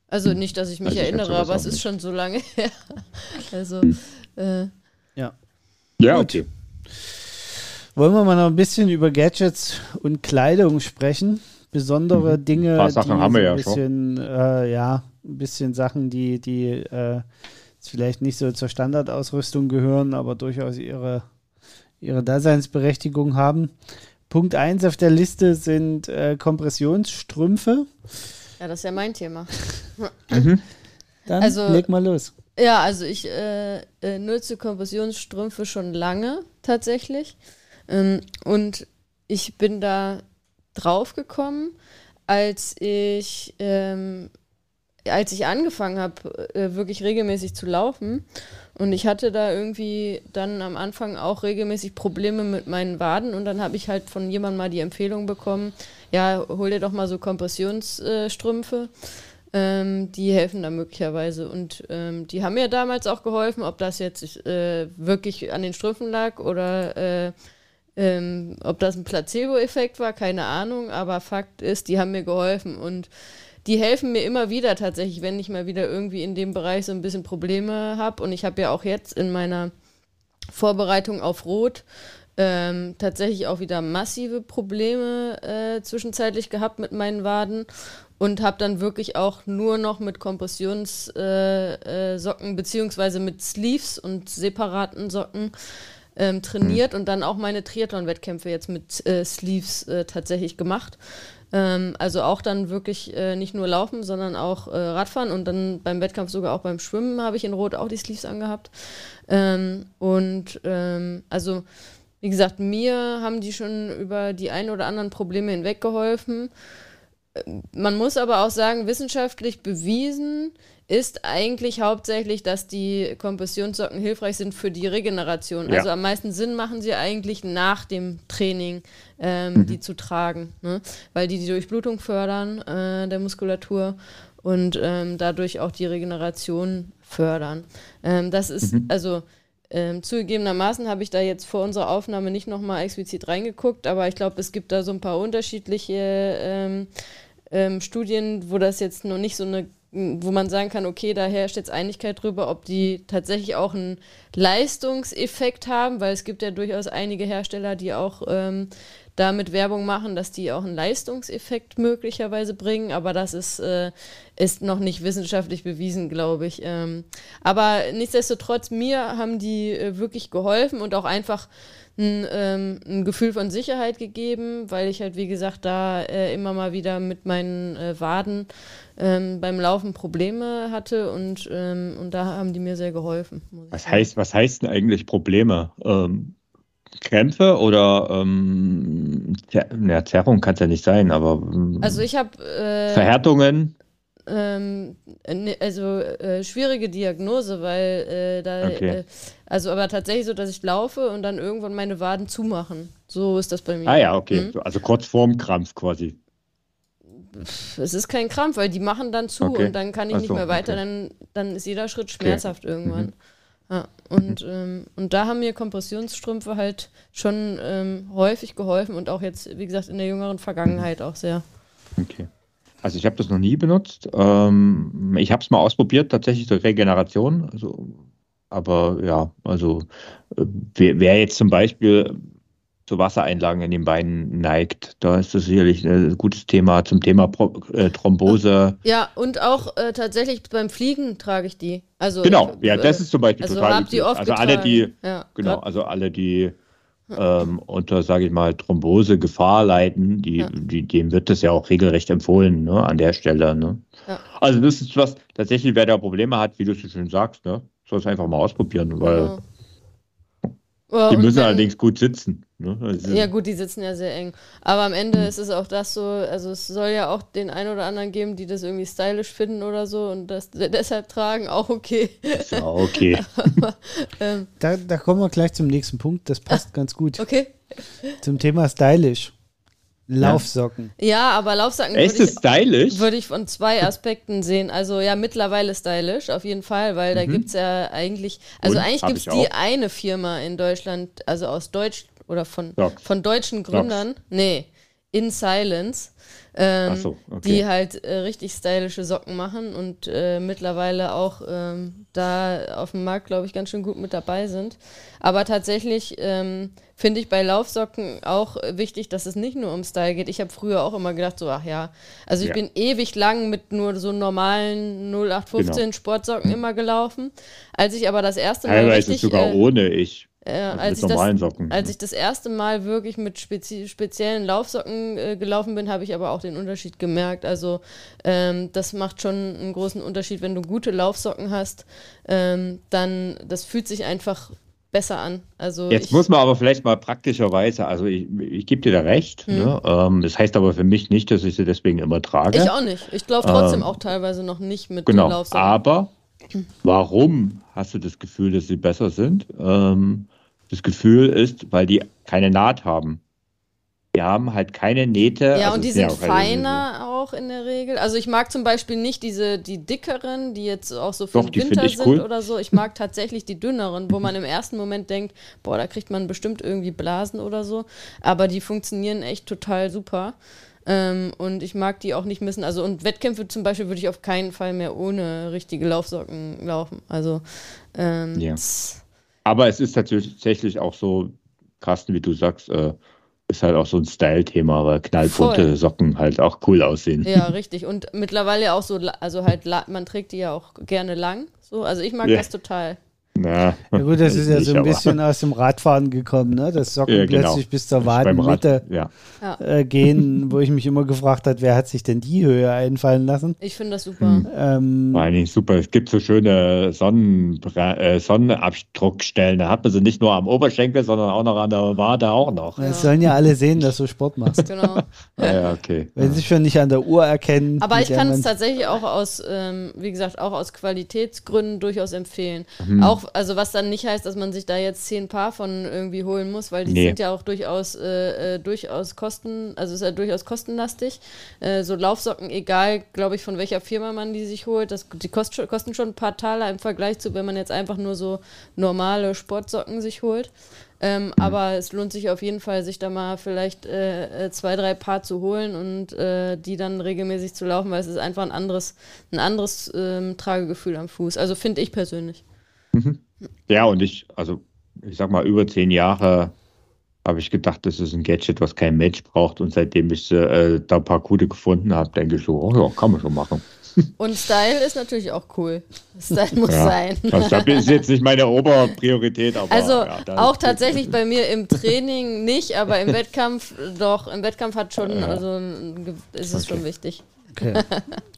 Also nicht, dass ich mich also ich erinnere, aber es ist nicht. schon so lange her. Also, hm. äh, ja. Ja, Gut. okay. Wollen wir mal noch ein bisschen über Gadgets und Kleidung sprechen? Besondere mhm. Dinge, ein paar Sachen die haben wir ja ein bisschen, schon. Äh, ja, ein bisschen Sachen, die, die äh, vielleicht nicht so zur Standardausrüstung gehören, aber durchaus ihre, ihre Daseinsberechtigung haben. Punkt 1 auf der Liste sind äh, Kompressionsstrümpfe. Ja, das ist ja mein Thema. mhm. Dann also, leg mal los. Ja, also ich äh, äh, nutze Kompressionsstrümpfe schon lange tatsächlich. Ähm, und ich bin da drauf gekommen, als ich ähm, als ich angefangen habe, äh, wirklich regelmäßig zu laufen, und ich hatte da irgendwie dann am Anfang auch regelmäßig Probleme mit meinen Waden und dann habe ich halt von jemandem mal die Empfehlung bekommen, ja, hol dir doch mal so Kompressionsstrümpfe. Ähm, die helfen da möglicherweise. Und ähm, die haben mir damals auch geholfen, ob das jetzt äh, wirklich an den Strümpfen lag oder äh, ähm, ob das ein Placebo-Effekt war, keine Ahnung. Aber Fakt ist, die haben mir geholfen. Und die helfen mir immer wieder tatsächlich, wenn ich mal wieder irgendwie in dem Bereich so ein bisschen Probleme habe. Und ich habe ja auch jetzt in meiner Vorbereitung auf Rot ähm, tatsächlich auch wieder massive Probleme äh, zwischenzeitlich gehabt mit meinen Waden und habe dann wirklich auch nur noch mit Kompressionssocken äh, äh, beziehungsweise mit Sleeves und separaten Socken ähm, trainiert mhm. und dann auch meine Triathlon-Wettkämpfe jetzt mit äh, Sleeves äh, tatsächlich gemacht. Ähm, also auch dann wirklich äh, nicht nur laufen, sondern auch äh, Radfahren und dann beim Wettkampf sogar auch beim Schwimmen habe ich in Rot auch die Sleeves angehabt. Ähm, und ähm, also wie gesagt, mir haben die schon über die ein oder anderen Probleme hinweg geholfen. Man muss aber auch sagen, wissenschaftlich bewiesen ist eigentlich hauptsächlich, dass die Kompressionssocken hilfreich sind für die Regeneration. Ja. Also am meisten Sinn machen sie eigentlich nach dem Training, ähm, mhm. die zu tragen, ne? weil die die Durchblutung fördern äh, der Muskulatur und ähm, dadurch auch die Regeneration fördern. Ähm, das ist mhm. also ähm, zugegebenermaßen habe ich da jetzt vor unserer Aufnahme nicht nochmal explizit reingeguckt, aber ich glaube, es gibt da so ein paar unterschiedliche ähm, ähm, Studien, wo das jetzt noch nicht so eine wo man sagen kann, okay, da herrscht jetzt Einigkeit drüber, ob die tatsächlich auch einen Leistungseffekt haben, weil es gibt ja durchaus einige Hersteller, die auch ähm, damit Werbung machen, dass die auch einen Leistungseffekt möglicherweise bringen, aber das ist, äh, ist noch nicht wissenschaftlich bewiesen, glaube ich. Ähm, aber nichtsdestotrotz, mir haben die äh, wirklich geholfen und auch einfach ein, ähm, ein, Gefühl von Sicherheit gegeben, weil ich halt, wie gesagt, da äh, immer mal wieder mit meinen äh, Waden ähm, beim Laufen Probleme hatte und, ähm, und da haben die mir sehr geholfen. Was heißt, was heißt denn eigentlich Probleme? Ähm, Krämpfe oder ähm, Zer ja, Zerrung kann es ja nicht sein, aber also ich habe äh, Verhärtungen? ähm, ne, also äh, schwierige Diagnose, weil äh, da, okay. äh, also aber tatsächlich so, dass ich laufe und dann irgendwann meine Waden zumachen. So ist das bei mir. Ah ja, okay. Mhm. Also kurz vorm Krampf quasi. Es ist kein Krampf, weil die machen dann zu okay. und dann kann ich so, nicht mehr weiter, okay. dann, dann ist jeder Schritt schmerzhaft irgendwann. Mhm. Ja, und, mhm. ähm, und da haben mir Kompressionsstrümpfe halt schon ähm, häufig geholfen und auch jetzt, wie gesagt, in der jüngeren Vergangenheit auch sehr. Okay. Also ich habe das noch nie benutzt. Ähm, ich habe es mal ausprobiert, tatsächlich zur Regeneration. Also, aber ja, also äh, wer, wer, jetzt zum Beispiel zu Wassereinlagen in den Beinen neigt, da ist das sicherlich ein gutes Thema zum Thema Pro, äh, Thrombose. Ja, und auch äh, tatsächlich beim Fliegen trage ich die. Also genau, ich, ja, das ist zum Beispiel also total wichtig. also alle die, ja, genau, also alle die ähm, unter, sage ich mal, Thrombose Gefahr leiden, die, ja. die, dem wird das ja auch regelrecht empfohlen, ne, an der Stelle. Ne? Ja. Also das ist was, tatsächlich, wer da Probleme hat, wie du so schön sagst, ne, soll es einfach mal ausprobieren, weil genau. Die müssen wenn, allerdings gut sitzen. Ne? Also ja, gut, die sitzen ja sehr eng. Aber am Ende hm. ist es auch das so, also es soll ja auch den einen oder anderen geben, die das irgendwie stylisch finden oder so und das deshalb tragen, auch okay. Ist ja okay. Aber, ähm, da, da kommen wir gleich zum nächsten Punkt, das passt ah, ganz gut. Okay. Zum Thema stylisch. Laufsocken. Ja, aber Laufsocken würde ich, stylisch? würde ich von zwei Aspekten sehen. Also ja, mittlerweile stylisch, auf jeden Fall, weil mhm. da gibt es ja eigentlich, also Und, eigentlich gibt es die eine Firma in Deutschland, also aus Deutsch oder von, von deutschen Gründern, Docs. nee, In Silence, ähm, so, okay. die halt äh, richtig stylische Socken machen und äh, mittlerweile auch ähm, da auf dem Markt, glaube ich, ganz schön gut mit dabei sind. Aber tatsächlich ähm, finde ich bei Laufsocken auch wichtig, dass es nicht nur um Style geht. Ich habe früher auch immer gedacht, so, ach ja, also ich ja. bin ewig lang mit nur so normalen 0815 genau. Sportsocken immer gelaufen. Als ich aber das erste Mal. Teilweise richtig, sogar äh, ohne ich. Äh, als, ich das, Socken. als ich das erste Mal wirklich mit spezi speziellen Laufsocken äh, gelaufen bin, habe ich aber auch den Unterschied gemerkt. Also ähm, das macht schon einen großen Unterschied, wenn du gute Laufsocken hast, ähm, dann das fühlt sich einfach besser an. Also Jetzt muss man aber vielleicht mal praktischerweise, also ich, ich gebe dir da recht. Hm. Ne? Ähm, das heißt aber für mich nicht, dass ich sie deswegen immer trage. Ich auch nicht. Ich glaube trotzdem ähm, auch teilweise noch nicht mit genau, Laufsocken. Aber warum hast du das Gefühl, dass sie besser sind? Ähm, das Gefühl ist, weil die keine Naht haben. Die haben halt keine Nähte. Ja, also und die sind feiner auch in der Regel. Also ich mag zum Beispiel nicht diese, die dickeren, die jetzt auch so für Doch, den Winter sind cool. oder so. Ich mag tatsächlich die dünneren, wo man im ersten Moment denkt, boah, da kriegt man bestimmt irgendwie Blasen oder so. Aber die funktionieren echt total super. Ähm, und ich mag die auch nicht missen. Also und Wettkämpfe zum Beispiel würde ich auf keinen Fall mehr ohne richtige Laufsocken laufen. Also ähm, ja. Aber es ist tatsächlich auch so, Carsten, wie du sagst, äh, ist halt auch so ein Style-Thema, weil knallbunte Voll. Socken halt auch cool aussehen. Ja, richtig. Und mittlerweile auch so, also halt, man trägt die ja auch gerne lang. So, also ich mag ja. das total. Na, ja gut, das ist ja so ein bisschen aus dem Radfahren gekommen, ne? dass Socken ja, genau. plötzlich bis zur Wadenmitte ja. äh, gehen, wo ich mich immer gefragt habe, wer hat sich denn die Höhe einfallen lassen? Ich finde das super. Hm. Ähm, Dingen super. Es gibt so schöne Sonnen, äh, Sonnenabdruckstellen. Da hat man sie nicht nur am Oberschenkel, sondern auch noch an der Wade auch noch. Es sollen ja alle sehen, dass du Sport machst. genau. ja, okay. Wenn sie schon nicht an der Uhr erkennen. Aber ich kann es tatsächlich auch aus, ähm, wie gesagt, auch aus Qualitätsgründen durchaus empfehlen. Mhm. Auch also was dann nicht heißt, dass man sich da jetzt zehn Paar von irgendwie holen muss, weil die nee. sind ja auch durchaus, äh, äh, durchaus kosten, also ist ja durchaus kostenlastig. Äh, so Laufsocken, egal, glaube ich, von welcher Firma man die sich holt, das, die kost, kosten schon ein paar Taler im Vergleich zu, wenn man jetzt einfach nur so normale Sportsocken sich holt. Ähm, mhm. Aber es lohnt sich auf jeden Fall, sich da mal vielleicht äh, äh, zwei, drei Paar zu holen und äh, die dann regelmäßig zu laufen, weil es ist einfach ein anderes, ein anderes ähm, Tragegefühl am Fuß. Also finde ich persönlich. Mhm. Ja, und ich, also ich sag mal, über zehn Jahre habe ich gedacht, das ist ein Gadget, was kein Mensch braucht. Und seitdem ich äh, da ein paar gute gefunden habe, denke ich so, oh ja, kann man schon machen. Und Style ist natürlich auch cool. Style muss ja, sein. Das ist jetzt nicht meine Oberpriorität, aber. Also ja, auch tatsächlich bei mir im Training nicht, aber im Wettkampf doch. Im Wettkampf hat schon, also ist es okay. schon wichtig. Okay.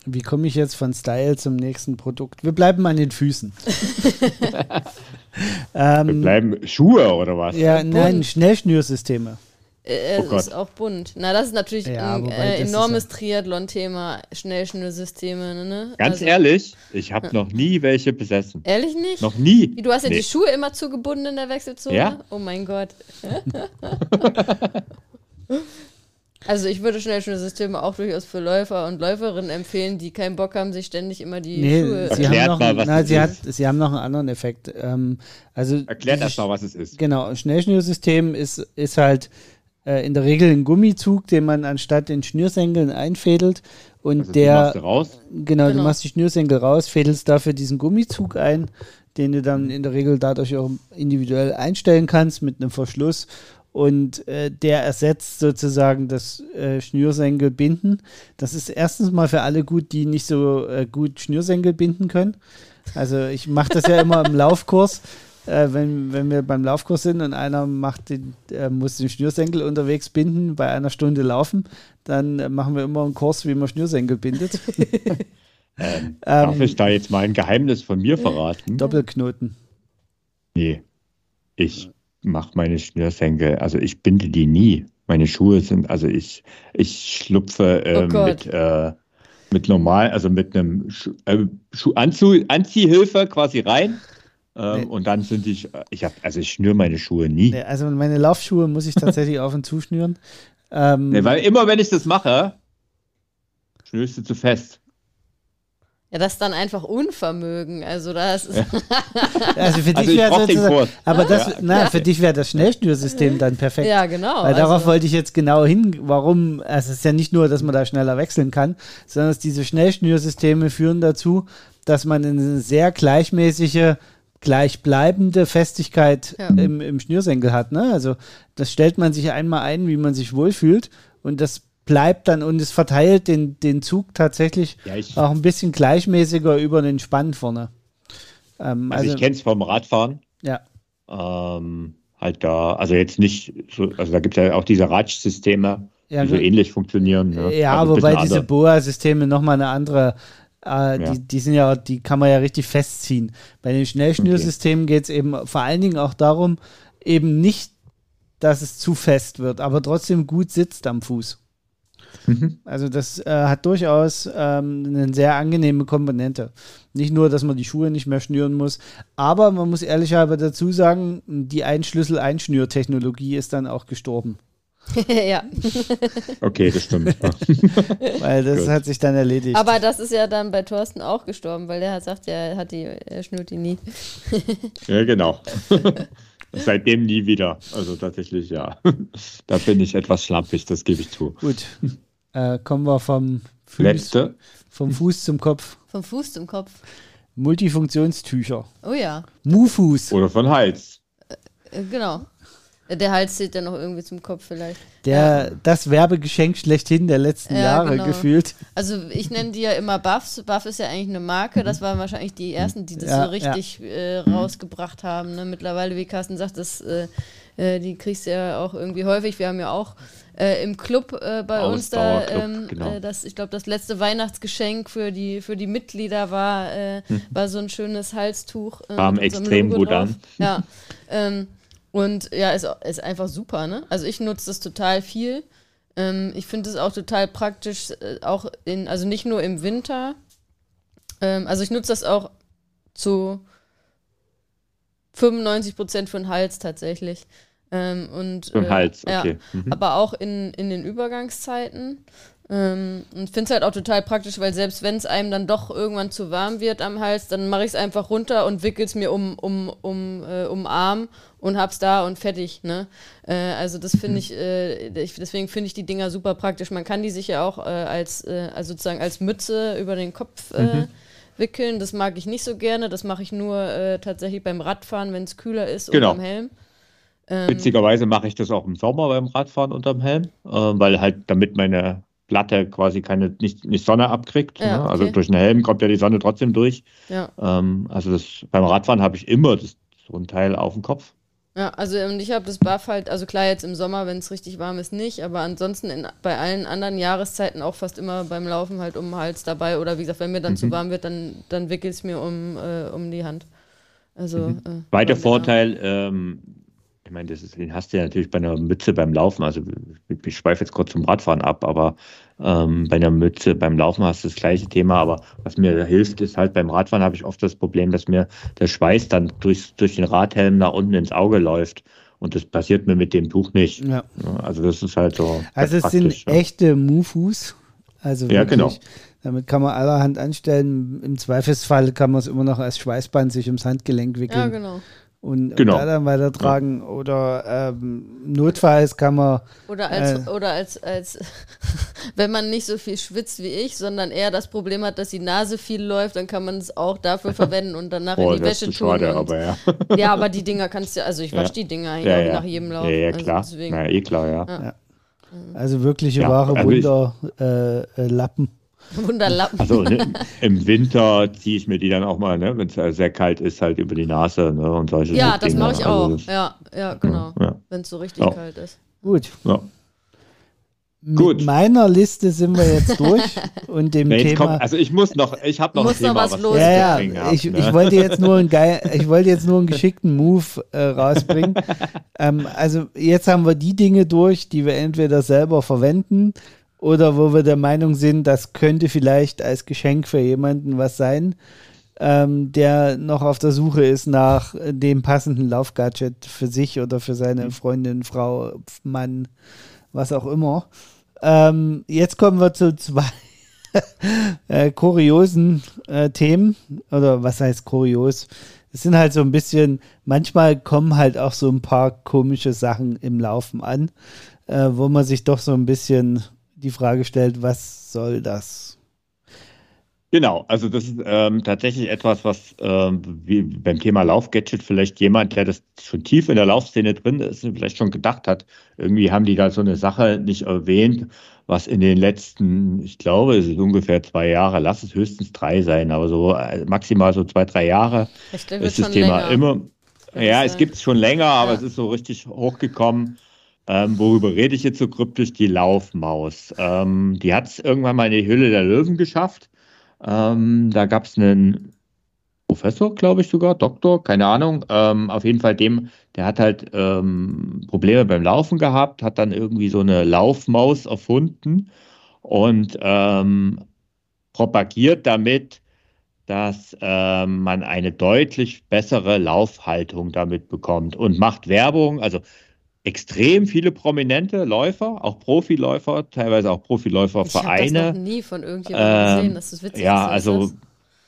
Wie komme ich jetzt von Style zum nächsten Produkt? Wir bleiben an den Füßen. ähm, Wir bleiben Schuhe oder was? Ja, nein, Schnellschnürsysteme. Äh, oh ist auch bunt. Na, das ist natürlich ja, ein äh, enormes ja Triathlon-Thema, Schnellschnürsysteme. Ne? Ganz also, ehrlich, ich habe noch nie welche besessen. Ehrlich nicht? Noch nie. Du hast ja nee. die Schuhe immer zugebunden in der Wechselzone? Ja. Oh mein Gott. Also ich würde Schnellschnürsysteme auch durchaus für Läufer und Läuferinnen empfehlen, die keinen Bock haben, sich ständig immer die nee, Schuhe... Sie haben, noch, mal, na, sie, hat, sie haben noch einen anderen Effekt. Ähm, also Erklärt erst mal, was es ist. Genau, Schnellschnürsystem ist, ist halt äh, in der Regel ein Gummizug, den man anstatt den Schnürsenkeln einfädelt und also der... Du raus? Genau, genau, du machst die Schnürsenkel raus, fädelst dafür diesen Gummizug ein, den du dann in der Regel dadurch auch individuell einstellen kannst mit einem Verschluss und äh, der ersetzt sozusagen das äh, Schnürsenkel binden. Das ist erstens mal für alle gut, die nicht so äh, gut Schnürsenkel binden können. Also ich mache das ja immer im Laufkurs, äh, wenn, wenn wir beim Laufkurs sind und einer macht den, äh, muss den Schnürsenkel unterwegs binden, bei einer Stunde laufen, dann äh, machen wir immer einen Kurs, wie man Schnürsenkel bindet. ähm, darf ich da jetzt mal ein Geheimnis von mir verraten? Doppelknoten. Nee. Ich mache meine Schnürsenkel, also ich binde die nie. Meine Schuhe sind, also ich, ich schlupfe äh, oh mit, äh, mit normal, also mit einem Schu äh, Schu Anzu Anziehhilfe quasi rein. Ähm, nee. Und dann sind ich, ich habe, also ich schnüre meine Schuhe nie. Nee, also meine Laufschuhe muss ich tatsächlich auf und zuschnüren. Ähm, nee, weil immer wenn ich das mache, schnürst du zu fest. Ja, das ist dann einfach Unvermögen. Also das ist also für dich also wäre sozusagen, aber das, ja, na, für dich wäre das Schnellschnürsystem dann perfekt. Ja, genau. Weil also. darauf wollte ich jetzt genau hin, warum, also es ist ja nicht nur, dass man da schneller wechseln kann, sondern dass diese Schnellschnürsysteme führen dazu, dass man eine sehr gleichmäßige, gleichbleibende Festigkeit ja. im, im Schnürsenkel hat. Ne? Also das stellt man sich einmal ein, wie man sich wohlfühlt und das bleibt dann und es verteilt den, den Zug tatsächlich ja, auch ein bisschen gleichmäßiger über den Spann vorne. Ähm, also, also, ich kenne es vom Radfahren. Ja. Ähm, halt da, also jetzt nicht, so, also da gibt es ja auch diese Ratschsysteme, ja, die so ähnlich funktionieren. Ne? Ja, also wobei diese Boa-Systeme nochmal eine andere, äh, ja. die, die sind ja, die kann man ja richtig festziehen. Bei den Schnellschnürsystemen okay. geht es eben vor allen Dingen auch darum, eben nicht, dass es zu fest wird, aber trotzdem gut sitzt am Fuß. Mhm. Also das äh, hat durchaus ähm, eine sehr angenehme Komponente. Nicht nur, dass man die Schuhe nicht mehr schnüren muss, aber man muss ehrlicherweise dazu sagen, die Einschlüssel-Einschnürtechnologie ist dann auch gestorben. ja. Okay, das stimmt. weil das Gut. hat sich dann erledigt. Aber das ist ja dann bei Thorsten auch gestorben, weil der hat sagt, er hat die, er schnürt die nie. ja, genau. Seitdem nie wieder. Also tatsächlich ja. da bin ich etwas schlampig, das gebe ich zu. Gut. Äh, kommen wir vom Fuß, Letzte. vom Fuß zum Kopf. Vom Fuß zum Kopf. Multifunktionstücher. Oh ja. Mufuß. Oder von Hals. Äh, genau. Der Hals zählt dann noch irgendwie zum Kopf vielleicht. Der, ja. Das Werbegeschenk schlechthin der letzten ja, Jahre genau. gefühlt. Also ich nenne die ja immer Buffs. Buff ist ja eigentlich eine Marke. Das waren wahrscheinlich die ersten, die das ja, so richtig äh, rausgebracht haben. Ne? Mittlerweile, wie Carsten sagt, das, äh, äh, die kriegst du ja auch irgendwie häufig. Wir haben ja auch äh, im Club äh, bei uns da, ähm, genau. äh, das, ich glaube, das letzte Weihnachtsgeschenk für die, für die Mitglieder war, hm. war so ein schönes Halstuch. Äh, Kam extrem gut drauf. an. Ja. Ähm, und ja, ist, ist einfach super, ne? Also ich nutze das total viel. Ähm, ich finde es auch total praktisch, äh, auch in, also nicht nur im Winter. Ähm, also ich nutze das auch zu 95 Prozent für den Hals tatsächlich. Ähm, und, den äh, Hals, okay. Ja, mhm. Aber auch in, in den Übergangszeiten. Ähm, und finde es halt auch total praktisch, weil selbst wenn es einem dann doch irgendwann zu warm wird am Hals, dann mache ich es einfach runter und wickel es mir um, um, um, äh, um Arm und hab's da und fertig. Ne? Äh, also das finde ich, äh, ich, deswegen finde ich die Dinger super praktisch. Man kann die sich ja auch äh, als, äh, also sozusagen als Mütze über den Kopf äh, mhm. wickeln. Das mag ich nicht so gerne. Das mache ich nur tatsächlich beim Radfahren, wenn es kühler ist genau. unterm Helm. Ähm, Witzigerweise mache ich das auch im Sommer beim Radfahren unterm Helm, äh, weil halt damit meine Platte quasi keine nicht, nicht Sonne abkriegt. Ja, ne? Also okay. durch den Helm kommt ja die Sonne trotzdem durch. Ja. Ähm, also das, beim Radfahren habe ich immer das, so ein Teil auf dem Kopf. Ja, also und ich habe das Buff halt, also klar jetzt im Sommer, wenn es richtig warm ist, nicht, aber ansonsten in, bei allen anderen Jahreszeiten auch fast immer beim Laufen halt um den Hals dabei oder wie gesagt, wenn mir dann mhm. zu warm wird, dann, dann wickel es mir um, äh, um die Hand. Also, mhm. äh, Weiter Vorteil, ähm, ich meine, das ist, den hast du ja natürlich bei einer Mütze beim Laufen. Also ich schweife jetzt kurz zum Radfahren ab, aber ähm, bei einer Mütze beim Laufen hast du das gleiche Thema. Aber was mir hilft, ist halt beim Radfahren habe ich oft das Problem, dass mir der Schweiß dann durch, durch den Radhelm nach unten ins Auge läuft. Und das passiert mir mit dem Tuch nicht. Ja. Also das ist halt so. Also es sind ja. echte Mufus. Also ja, genau. Damit kann man allerhand anstellen. Im Zweifelsfall kann man es immer noch als Schweißband sich ums Handgelenk wickeln. Ja, genau und, genau. und da dann weitertragen. Ja. Oder ähm, notfalls kann man. Oder als, äh, oder als, als wenn man nicht so viel schwitzt wie ich, sondern eher das Problem hat, dass die Nase viel läuft, dann kann man es auch dafür verwenden und danach oh, in die Wäsche tun. Schade, und, aber ja. ja, aber die Dinger kannst du, also ich wasche die Dinger ja, ja, nach jedem Lauf. Ja, ja, also klar. Also Na, eh klar, ja. Also wirkliche wahre also Wunderlappen. Äh, äh, Wunderlappen. Also ne, im Winter ziehe ich mir die dann auch mal, ne, wenn es sehr kalt ist, halt über die Nase ne, und solche Ja, das mache ich also auch. Das, ja, ja, genau. Ja. Wenn es so richtig ja. kalt ist. Gut. Ja. Mit Gut. meiner Liste sind wir jetzt durch und dem nee, Thema. Kommt, also ich muss noch, ich habe noch muss ein Thema, noch was, los. Ja, ja. Ich, ne? ich, wollte jetzt nur einen geil, ich wollte jetzt nur einen geschickten Move äh, rausbringen. ähm, also jetzt haben wir die Dinge durch, die wir entweder selber verwenden oder wo wir der Meinung sind, das könnte vielleicht als Geschenk für jemanden was sein, ähm, der noch auf der Suche ist nach dem passenden Laufgadget für sich oder für seine mhm. Freundin, Frau, Mann, was auch immer. Ähm, jetzt kommen wir zu zwei äh, kuriosen äh, Themen. Oder was heißt kurios? Es sind halt so ein bisschen, manchmal kommen halt auch so ein paar komische Sachen im Laufen an, äh, wo man sich doch so ein bisschen die Frage stellt, was soll das? Genau, also das ist ähm, tatsächlich etwas, was ähm, wie beim Thema Laufgadget vielleicht jemand, der das schon tief in der Laufszene drin ist, vielleicht schon gedacht hat. Irgendwie haben die da so eine Sache nicht erwähnt, was in den letzten, ich glaube, es ist ungefähr zwei Jahre, lass es höchstens drei sein, aber so äh, maximal so zwei, drei Jahre ist das Thema länger. immer. Ja, es gibt es schon länger, aber ja. es ist so richtig hochgekommen. Ähm, worüber rede ich jetzt so kryptisch? Die Laufmaus. Ähm, die hat es irgendwann mal in die Hülle der Löwen geschafft. Ähm, da gab es einen Professor, glaube ich sogar, Doktor, keine Ahnung. Ähm, auf jeden Fall dem, der hat halt ähm, Probleme beim Laufen gehabt, hat dann irgendwie so eine Laufmaus erfunden und ähm, propagiert damit, dass man eine deutlich bessere Laufhaltung damit bekommt und macht Werbung. Also extrem viele prominente Läufer, auch Profiläufer, teilweise auch Profiläufervereine. Ich habe das noch nie von irgendjemandem ähm, gesehen, das ist witzig. Ja, also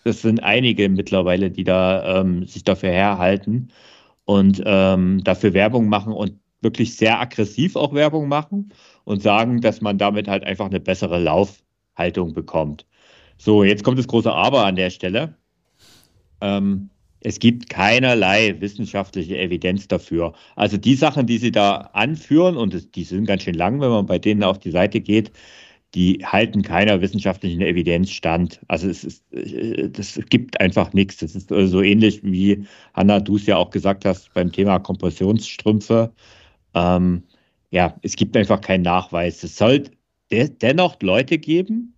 das sind einige mittlerweile, die da ähm, sich dafür herhalten und ähm, dafür Werbung machen und wirklich sehr aggressiv auch Werbung machen und sagen, dass man damit halt einfach eine bessere Laufhaltung bekommt. So, jetzt kommt das große Aber an der Stelle. Ähm, es gibt keinerlei wissenschaftliche Evidenz dafür. Also die Sachen, die Sie da anführen, und die sind ganz schön lang, wenn man bei denen auf die Seite geht, die halten keiner wissenschaftlichen Evidenz stand. Also es ist, äh, das gibt einfach nichts. Das ist so ähnlich wie Hanna, du es ja auch gesagt hast beim Thema Kompressionsstrümpfe. Ähm, ja, es gibt einfach keinen Nachweis. Es soll de dennoch Leute geben,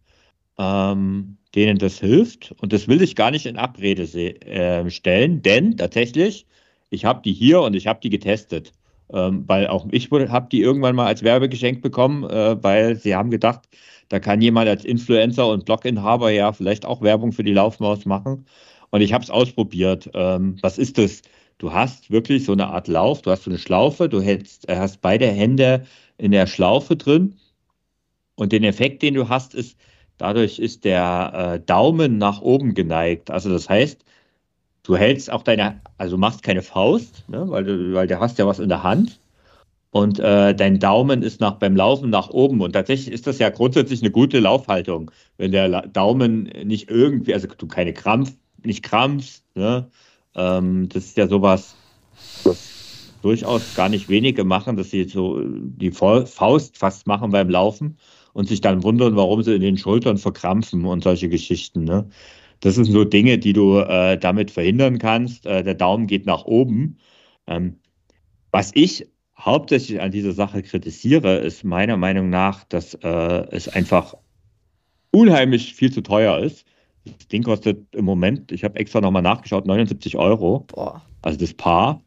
ähm, denen das hilft. Und das will ich gar nicht in Abrede äh, stellen, denn tatsächlich, ich habe die hier und ich habe die getestet. Ähm, weil auch ich habe die irgendwann mal als Werbegeschenk bekommen, äh, weil sie haben gedacht, da kann jemand als Influencer und Bloginhaber ja vielleicht auch Werbung für die Laufmaus machen. Und ich habe es ausprobiert. Ähm, was ist das? Du hast wirklich so eine Art Lauf, du hast so eine Schlaufe, du hast, äh, hast beide Hände in der Schlaufe drin. Und den Effekt, den du hast, ist, Dadurch ist der äh, Daumen nach oben geneigt. Also das heißt, du hältst auch deine, also machst keine Faust, ne, weil, du, weil du hast ja was in der Hand. Und äh, dein Daumen ist nach, beim Laufen nach oben. Und tatsächlich ist das ja grundsätzlich eine gute Laufhaltung. Wenn der Daumen nicht irgendwie, also du keine Krampf, nicht krampfst, ne? Ähm, das ist ja sowas, was durchaus gar nicht wenige machen, dass sie so die Faust fast machen beim Laufen und sich dann wundern, warum sie in den Schultern verkrampfen und solche Geschichten. Ne? Das sind so Dinge, die du äh, damit verhindern kannst. Äh, der Daumen geht nach oben. Ähm, was ich hauptsächlich an dieser Sache kritisiere, ist meiner Meinung nach, dass äh, es einfach unheimlich viel zu teuer ist. Das Ding kostet im Moment, ich habe extra nochmal nachgeschaut, 79 Euro. Boah. Also das Paar.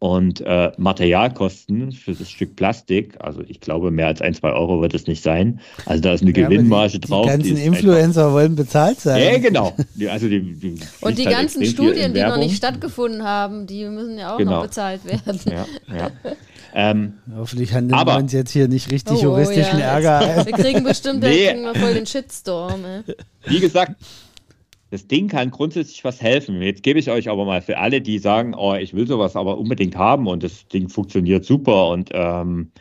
Und äh, Materialkosten für das Stück Plastik, also ich glaube, mehr als ein, zwei Euro wird es nicht sein. Also da ist eine ja, Gewinnmarge die, drauf. Die ganzen die Influencer einfach, wollen bezahlt sein. Ja, genau. Die, also die, die Und die halt ganzen Studien, die noch nicht stattgefunden haben, die müssen ja auch genau. noch bezahlt werden. Ja, ja. Ähm, Hoffentlich handeln aber, wir uns jetzt hier nicht richtig oh, juristischen ja, Ärger ein. Wir kriegen bestimmt nee. kriegen wir voll den Shitstorm. Ey. Wie gesagt, das Ding kann grundsätzlich was helfen. Jetzt gebe ich euch aber mal für alle, die sagen, oh, ich will sowas aber unbedingt haben und das Ding funktioniert super und ähm,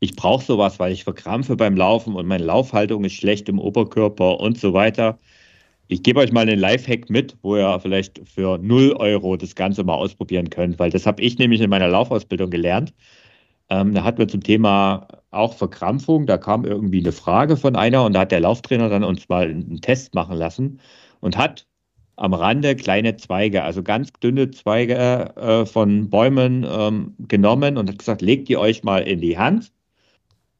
ich brauche sowas, weil ich verkrampfe beim Laufen und meine Laufhaltung ist schlecht im Oberkörper und so weiter. Ich gebe euch mal einen Lifehack mit, wo ihr vielleicht für 0 Euro das Ganze mal ausprobieren könnt, weil das habe ich nämlich in meiner Laufausbildung gelernt. Ähm, da hatten wir zum Thema auch Verkrampfung, da kam irgendwie eine Frage von einer und da hat der Lauftrainer dann uns mal einen Test machen lassen und hat am Rande kleine Zweige, also ganz dünne Zweige äh, von Bäumen ähm, genommen und hat gesagt, legt die euch mal in die Hand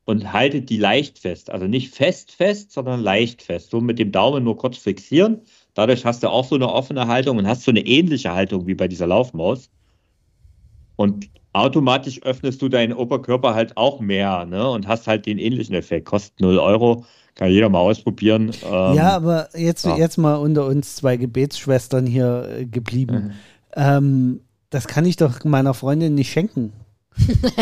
und haltet die leicht fest. Also nicht fest fest, sondern leicht fest. So mit dem Daumen nur kurz fixieren. Dadurch hast du auch so eine offene Haltung und hast so eine ähnliche Haltung wie bei dieser Laufmaus. Und automatisch öffnest du deinen Oberkörper halt auch mehr ne? und hast halt den ähnlichen Effekt. Kostet 0 Euro, kann jeder mal ausprobieren. Ähm, ja, aber jetzt, ja. jetzt mal unter uns zwei Gebetsschwestern hier äh, geblieben. Mhm. Ähm, das kann ich doch meiner Freundin nicht schenken.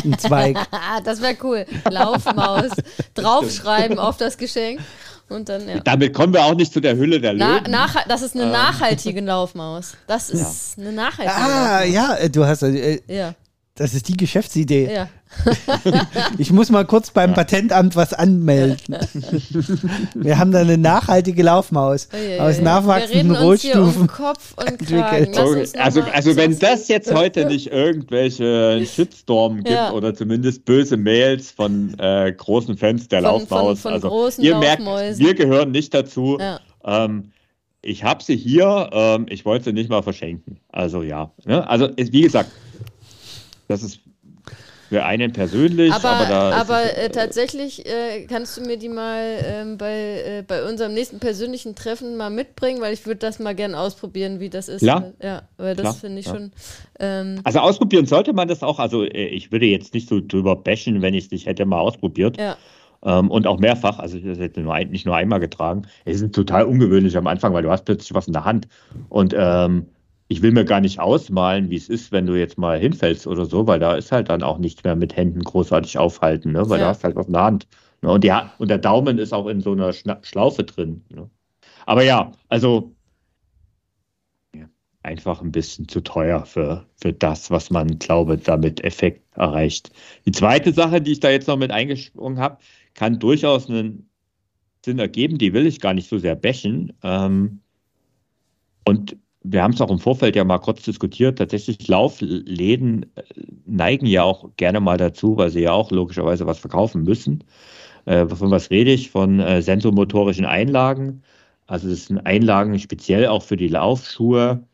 Ein Zweig. das wäre cool. Laufmaus. Draufschreiben auf das Geschenk. Und dann, ja. Damit kommen wir auch nicht zu der Hülle der Löwen. Na, das ist eine ähm. nachhaltige Laufmaus. Das ist ja. eine nachhaltige Ah, Laufmaus. ja, äh, du hast. Äh, ja. Das ist die Geschäftsidee. Ja. ich muss mal kurz beim ja. Patentamt was anmelden. Wir haben da eine nachhaltige Laufmaus oh, aus nachwachsenden Rohstufen um Kopf und entwickelt. Also, also wenn das jetzt heute nicht irgendwelche Shitstorm gibt ja. oder zumindest böse Mails von äh, großen Fans der von, Laufmaus, von, von also ihr merkt, wir gehören nicht dazu. Ja. Ähm, ich habe sie hier, ähm, ich wollte sie nicht mal verschenken. Also ja, ne? also wie gesagt, das ist für einen persönlich. Aber, aber, aber äh, tatsächlich äh, kannst du mir die mal ähm, bei, äh, bei unserem nächsten persönlichen Treffen mal mitbringen, weil ich würde das mal gerne ausprobieren, wie das ist. Ja, ja weil das finde ich ja. schon. Ähm, also ausprobieren sollte man das auch. Also äh, ich würde jetzt nicht so drüber bashen, wenn ich es nicht hätte mal ausprobiert. Ja. Ähm, und auch mehrfach, also ich hätte nur ein, nicht nur einmal getragen. Es ist total ungewöhnlich am Anfang, weil du hast plötzlich was in der Hand. Und ähm, ich will mir gar nicht ausmalen, wie es ist, wenn du jetzt mal hinfällst oder so, weil da ist halt dann auch nichts mehr mit Händen großartig aufhalten, ne? weil ja. du hast halt was in der Hand. Ne? Und, ja, und der Daumen ist auch in so einer Schna Schlaufe drin. Ne? Aber ja, also einfach ein bisschen zu teuer für, für das, was man, glaube damit Effekt erreicht. Die zweite Sache, die ich da jetzt noch mit eingesprungen habe, kann durchaus einen Sinn ergeben, die will ich gar nicht so sehr bächen. Ähm, und wir haben es auch im Vorfeld ja mal kurz diskutiert. Tatsächlich Laufläden äh, neigen ja auch gerne mal dazu, weil sie ja auch logischerweise was verkaufen müssen. Äh, von was rede ich? Von äh, sensomotorischen Einlagen. Also das sind Einlagen speziell auch für die Laufschuhe.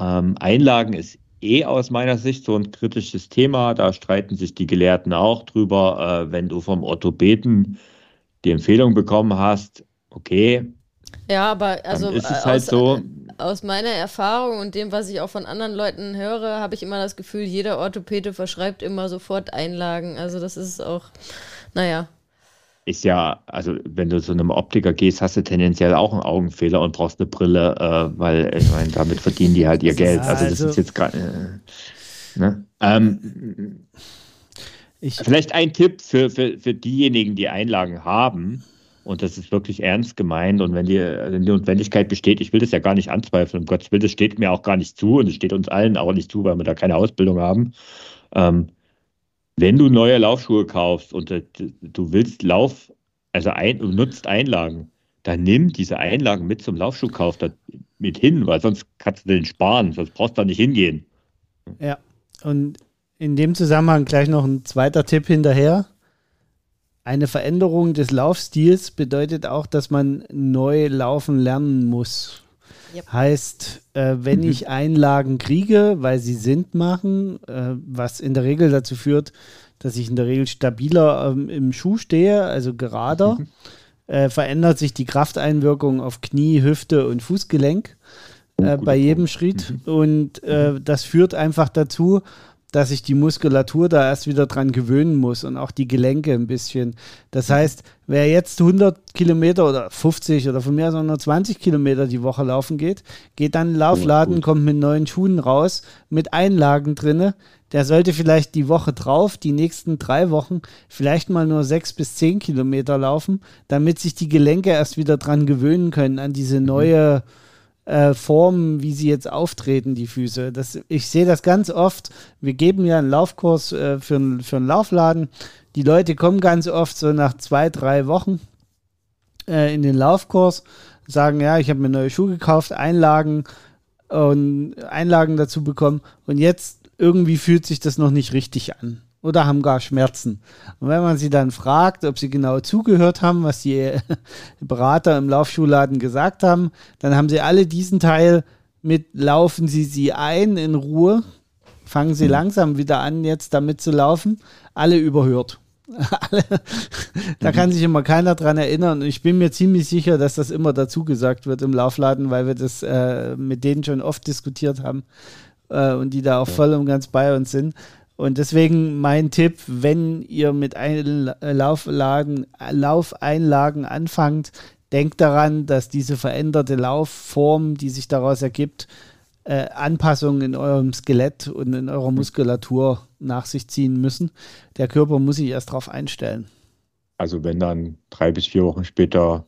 Ähm, Einlagen ist eh aus meiner Sicht so ein kritisches Thema. Da streiten sich die Gelehrten auch drüber. Äh, wenn du vom Orthopäden die Empfehlung bekommen hast, okay. Ja, aber also ist es halt so aus meiner Erfahrung und dem, was ich auch von anderen Leuten höre, habe ich immer das Gefühl, jeder Orthopäde verschreibt immer sofort Einlagen. Also das ist auch, naja. Ist ja, also wenn du zu einem Optiker gehst, hast du tendenziell auch einen Augenfehler und brauchst eine Brille, äh, weil ich meine, damit verdienen die halt ihr Geld. Also, das ist also jetzt gerade. Äh, ne? ähm, vielleicht ein Tipp für, für, für diejenigen, die Einlagen haben und das ist wirklich ernst gemeint. Und wenn die, wenn die Notwendigkeit besteht, ich will das ja gar nicht anzweifeln, um Gottes Willen, das steht mir auch gar nicht zu und es steht uns allen auch nicht zu, weil wir da keine Ausbildung haben. Ähm, wenn du neue Laufschuhe kaufst und äh, du willst Lauf, also ein, nutzt Einlagen, dann nimm diese Einlagen mit zum Laufschuhkauf mit hin, weil sonst kannst du den sparen, sonst brauchst du da nicht hingehen. Ja, und in dem Zusammenhang gleich noch ein zweiter Tipp hinterher. Eine Veränderung des Laufstils bedeutet auch, dass man neu laufen lernen muss. Yep. Heißt, äh, wenn mhm. ich Einlagen kriege, weil sie Sinn machen, äh, was in der Regel dazu führt, dass ich in der Regel stabiler ähm, im Schuh stehe, also gerader, mhm. äh, verändert sich die Krafteinwirkung auf Knie, Hüfte und Fußgelenk oh, bei jedem Schritt. Mhm. Und äh, das führt einfach dazu, dass sich die Muskulatur da erst wieder dran gewöhnen muss und auch die Gelenke ein bisschen. Das heißt, wer jetzt 100 Kilometer oder 50 oder von mir aus auch nur 20 Kilometer die Woche laufen geht, geht dann in den Laufladen, kommt mit neuen Schuhen raus, mit Einlagen drinne. Der sollte vielleicht die Woche drauf, die nächsten drei Wochen, vielleicht mal nur sechs bis zehn Kilometer laufen, damit sich die Gelenke erst wieder dran gewöhnen können an diese mhm. neue mhm äh, Formen, wie sie jetzt auftreten, die Füße. Das, ich sehe das ganz oft. Wir geben ja einen Laufkurs äh, für, für einen Laufladen. Die Leute kommen ganz oft so nach zwei, drei Wochen äh, in den Laufkurs, sagen, ja, ich habe mir neue Schuhe gekauft, Einlagen und Einlagen dazu bekommen und jetzt irgendwie fühlt sich das noch nicht richtig an oder haben gar Schmerzen. Und wenn man sie dann fragt, ob sie genau zugehört haben, was die Berater im Laufschuhladen gesagt haben, dann haben sie alle diesen Teil mit laufen Sie sie ein in Ruhe, fangen Sie mhm. langsam wieder an, jetzt damit zu laufen, alle überhört. da mhm. kann sich immer keiner dran erinnern. Und ich bin mir ziemlich sicher, dass das immer dazu gesagt wird im Laufladen, weil wir das äh, mit denen schon oft diskutiert haben äh, und die da auch voll und ganz bei uns sind. Und deswegen mein Tipp, wenn ihr mit Lauflagen, Laufeinlagen anfangt, denkt daran, dass diese veränderte Laufform, die sich daraus ergibt, äh, Anpassungen in eurem Skelett und in eurer Muskulatur nach sich ziehen müssen. Der Körper muss sich erst darauf einstellen. Also wenn dann drei bis vier Wochen später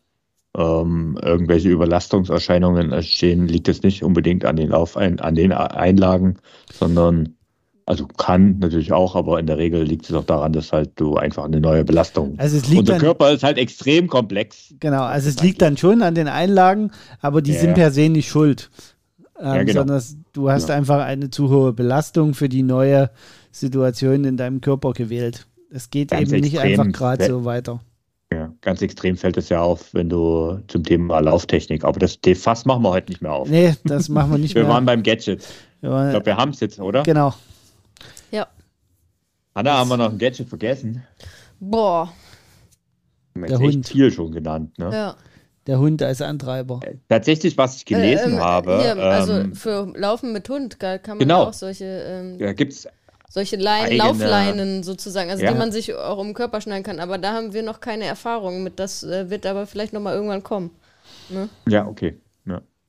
ähm, irgendwelche Überlastungserscheinungen entstehen, liegt es nicht unbedingt an den Laufein an den Einlagen, sondern also kann natürlich auch, aber in der Regel liegt es auch daran, dass halt du einfach eine neue Belastung. Also es liegt Unser dann, Körper ist halt extrem komplex. Genau, also es liegt dann schon an den Einlagen, aber die ja. sind per se nicht schuld. Ähm, ja, genau. Sondern du hast ja. einfach eine zu hohe Belastung für die neue Situation in deinem Körper gewählt. Es geht ganz eben nicht einfach gerade so weiter. Ja, ganz extrem fällt es ja auf, wenn du zum Thema Lauftechnik, aber das Fass machen wir heute nicht mehr auf. Nee, das machen wir nicht wir mehr. Wir waren beim Gadget. Ich glaube, wir haben es jetzt, oder? Genau. Ja. Hanna, haben wir noch ein Gadget vergessen? Boah. Der Hund. viel schon genannt, ne? Ja. Der Hund als Antreiber. Äh, tatsächlich, was ich gelesen äh, ähm, habe. Hier, also ähm, für Laufen mit Hund kann man genau. auch solche. Ähm, ja, gibt's solche Leinen, Laufleinen sozusagen, also ja. die man sich auch um den Körper schneiden kann. Aber da haben wir noch keine Erfahrung mit. Das äh, wird aber vielleicht nochmal irgendwann kommen. Ne? Ja, okay.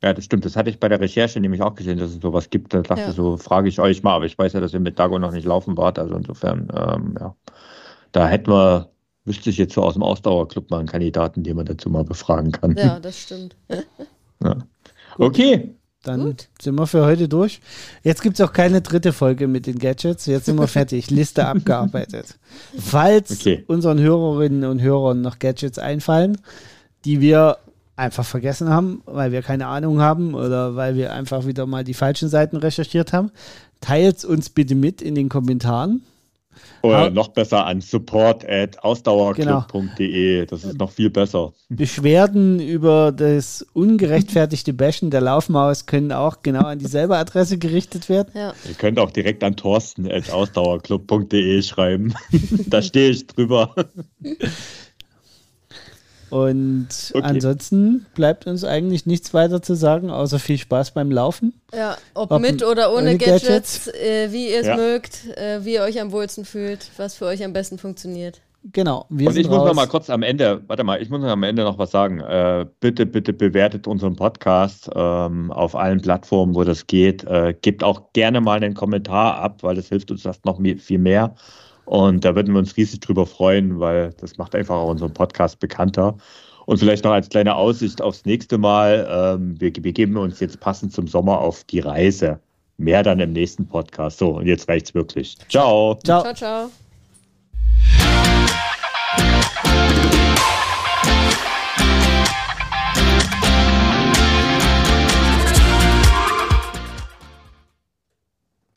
Ja, das stimmt. Das hatte ich bei der Recherche nämlich auch gesehen, dass es sowas gibt. Da dachte ja. so, frage ich euch mal, aber ich weiß ja, dass ihr mit Dago noch nicht laufen wart. Also insofern, ähm, ja. Da hätten wir, wüsste ich jetzt so aus dem Ausdauerclub mal einen Kandidaten, den man dazu mal befragen kann. Ja, das stimmt. ja. Okay. Dann Gut. sind wir für heute durch. Jetzt gibt es auch keine dritte Folge mit den Gadgets. Jetzt sind wir fertig. Liste abgearbeitet. Falls okay. unseren Hörerinnen und Hörern noch Gadgets einfallen, die wir einfach vergessen haben, weil wir keine Ahnung haben oder weil wir einfach wieder mal die falschen Seiten recherchiert haben. Teilt uns bitte mit in den Kommentaren. Oder noch besser an support at ausdauerclub.de. Genau. Das ist noch viel besser. Beschwerden über das ungerechtfertigte Bashen der Laufmaus können auch genau an dieselbe Adresse gerichtet werden. Ja. Ihr könnt auch direkt an thorsten at ausdauerclub.de schreiben. da stehe ich drüber. Und okay. ansonsten bleibt uns eigentlich nichts weiter zu sagen, außer viel Spaß beim Laufen. Ja, ob, ob mit oder ohne, ohne Gadgets, Gadgets. Äh, wie ihr es ja. mögt, äh, wie ihr euch am wohlsten fühlt, was für euch am besten funktioniert. Genau. Wir Und ich muss noch mal kurz am Ende, warte mal, ich muss noch am Ende noch was sagen. Äh, bitte, bitte bewertet unseren Podcast ähm, auf allen Plattformen, wo das geht. Äh, gebt auch gerne mal einen Kommentar ab, weil das hilft uns das noch viel mehr. Und da würden wir uns riesig drüber freuen, weil das macht einfach auch unseren Podcast bekannter. Und vielleicht noch als kleine Aussicht aufs nächste Mal. Ähm, wir begeben uns jetzt passend zum Sommer auf die Reise. Mehr dann im nächsten Podcast. So, und jetzt reicht's wirklich. Ciao. Ciao, ciao. ciao.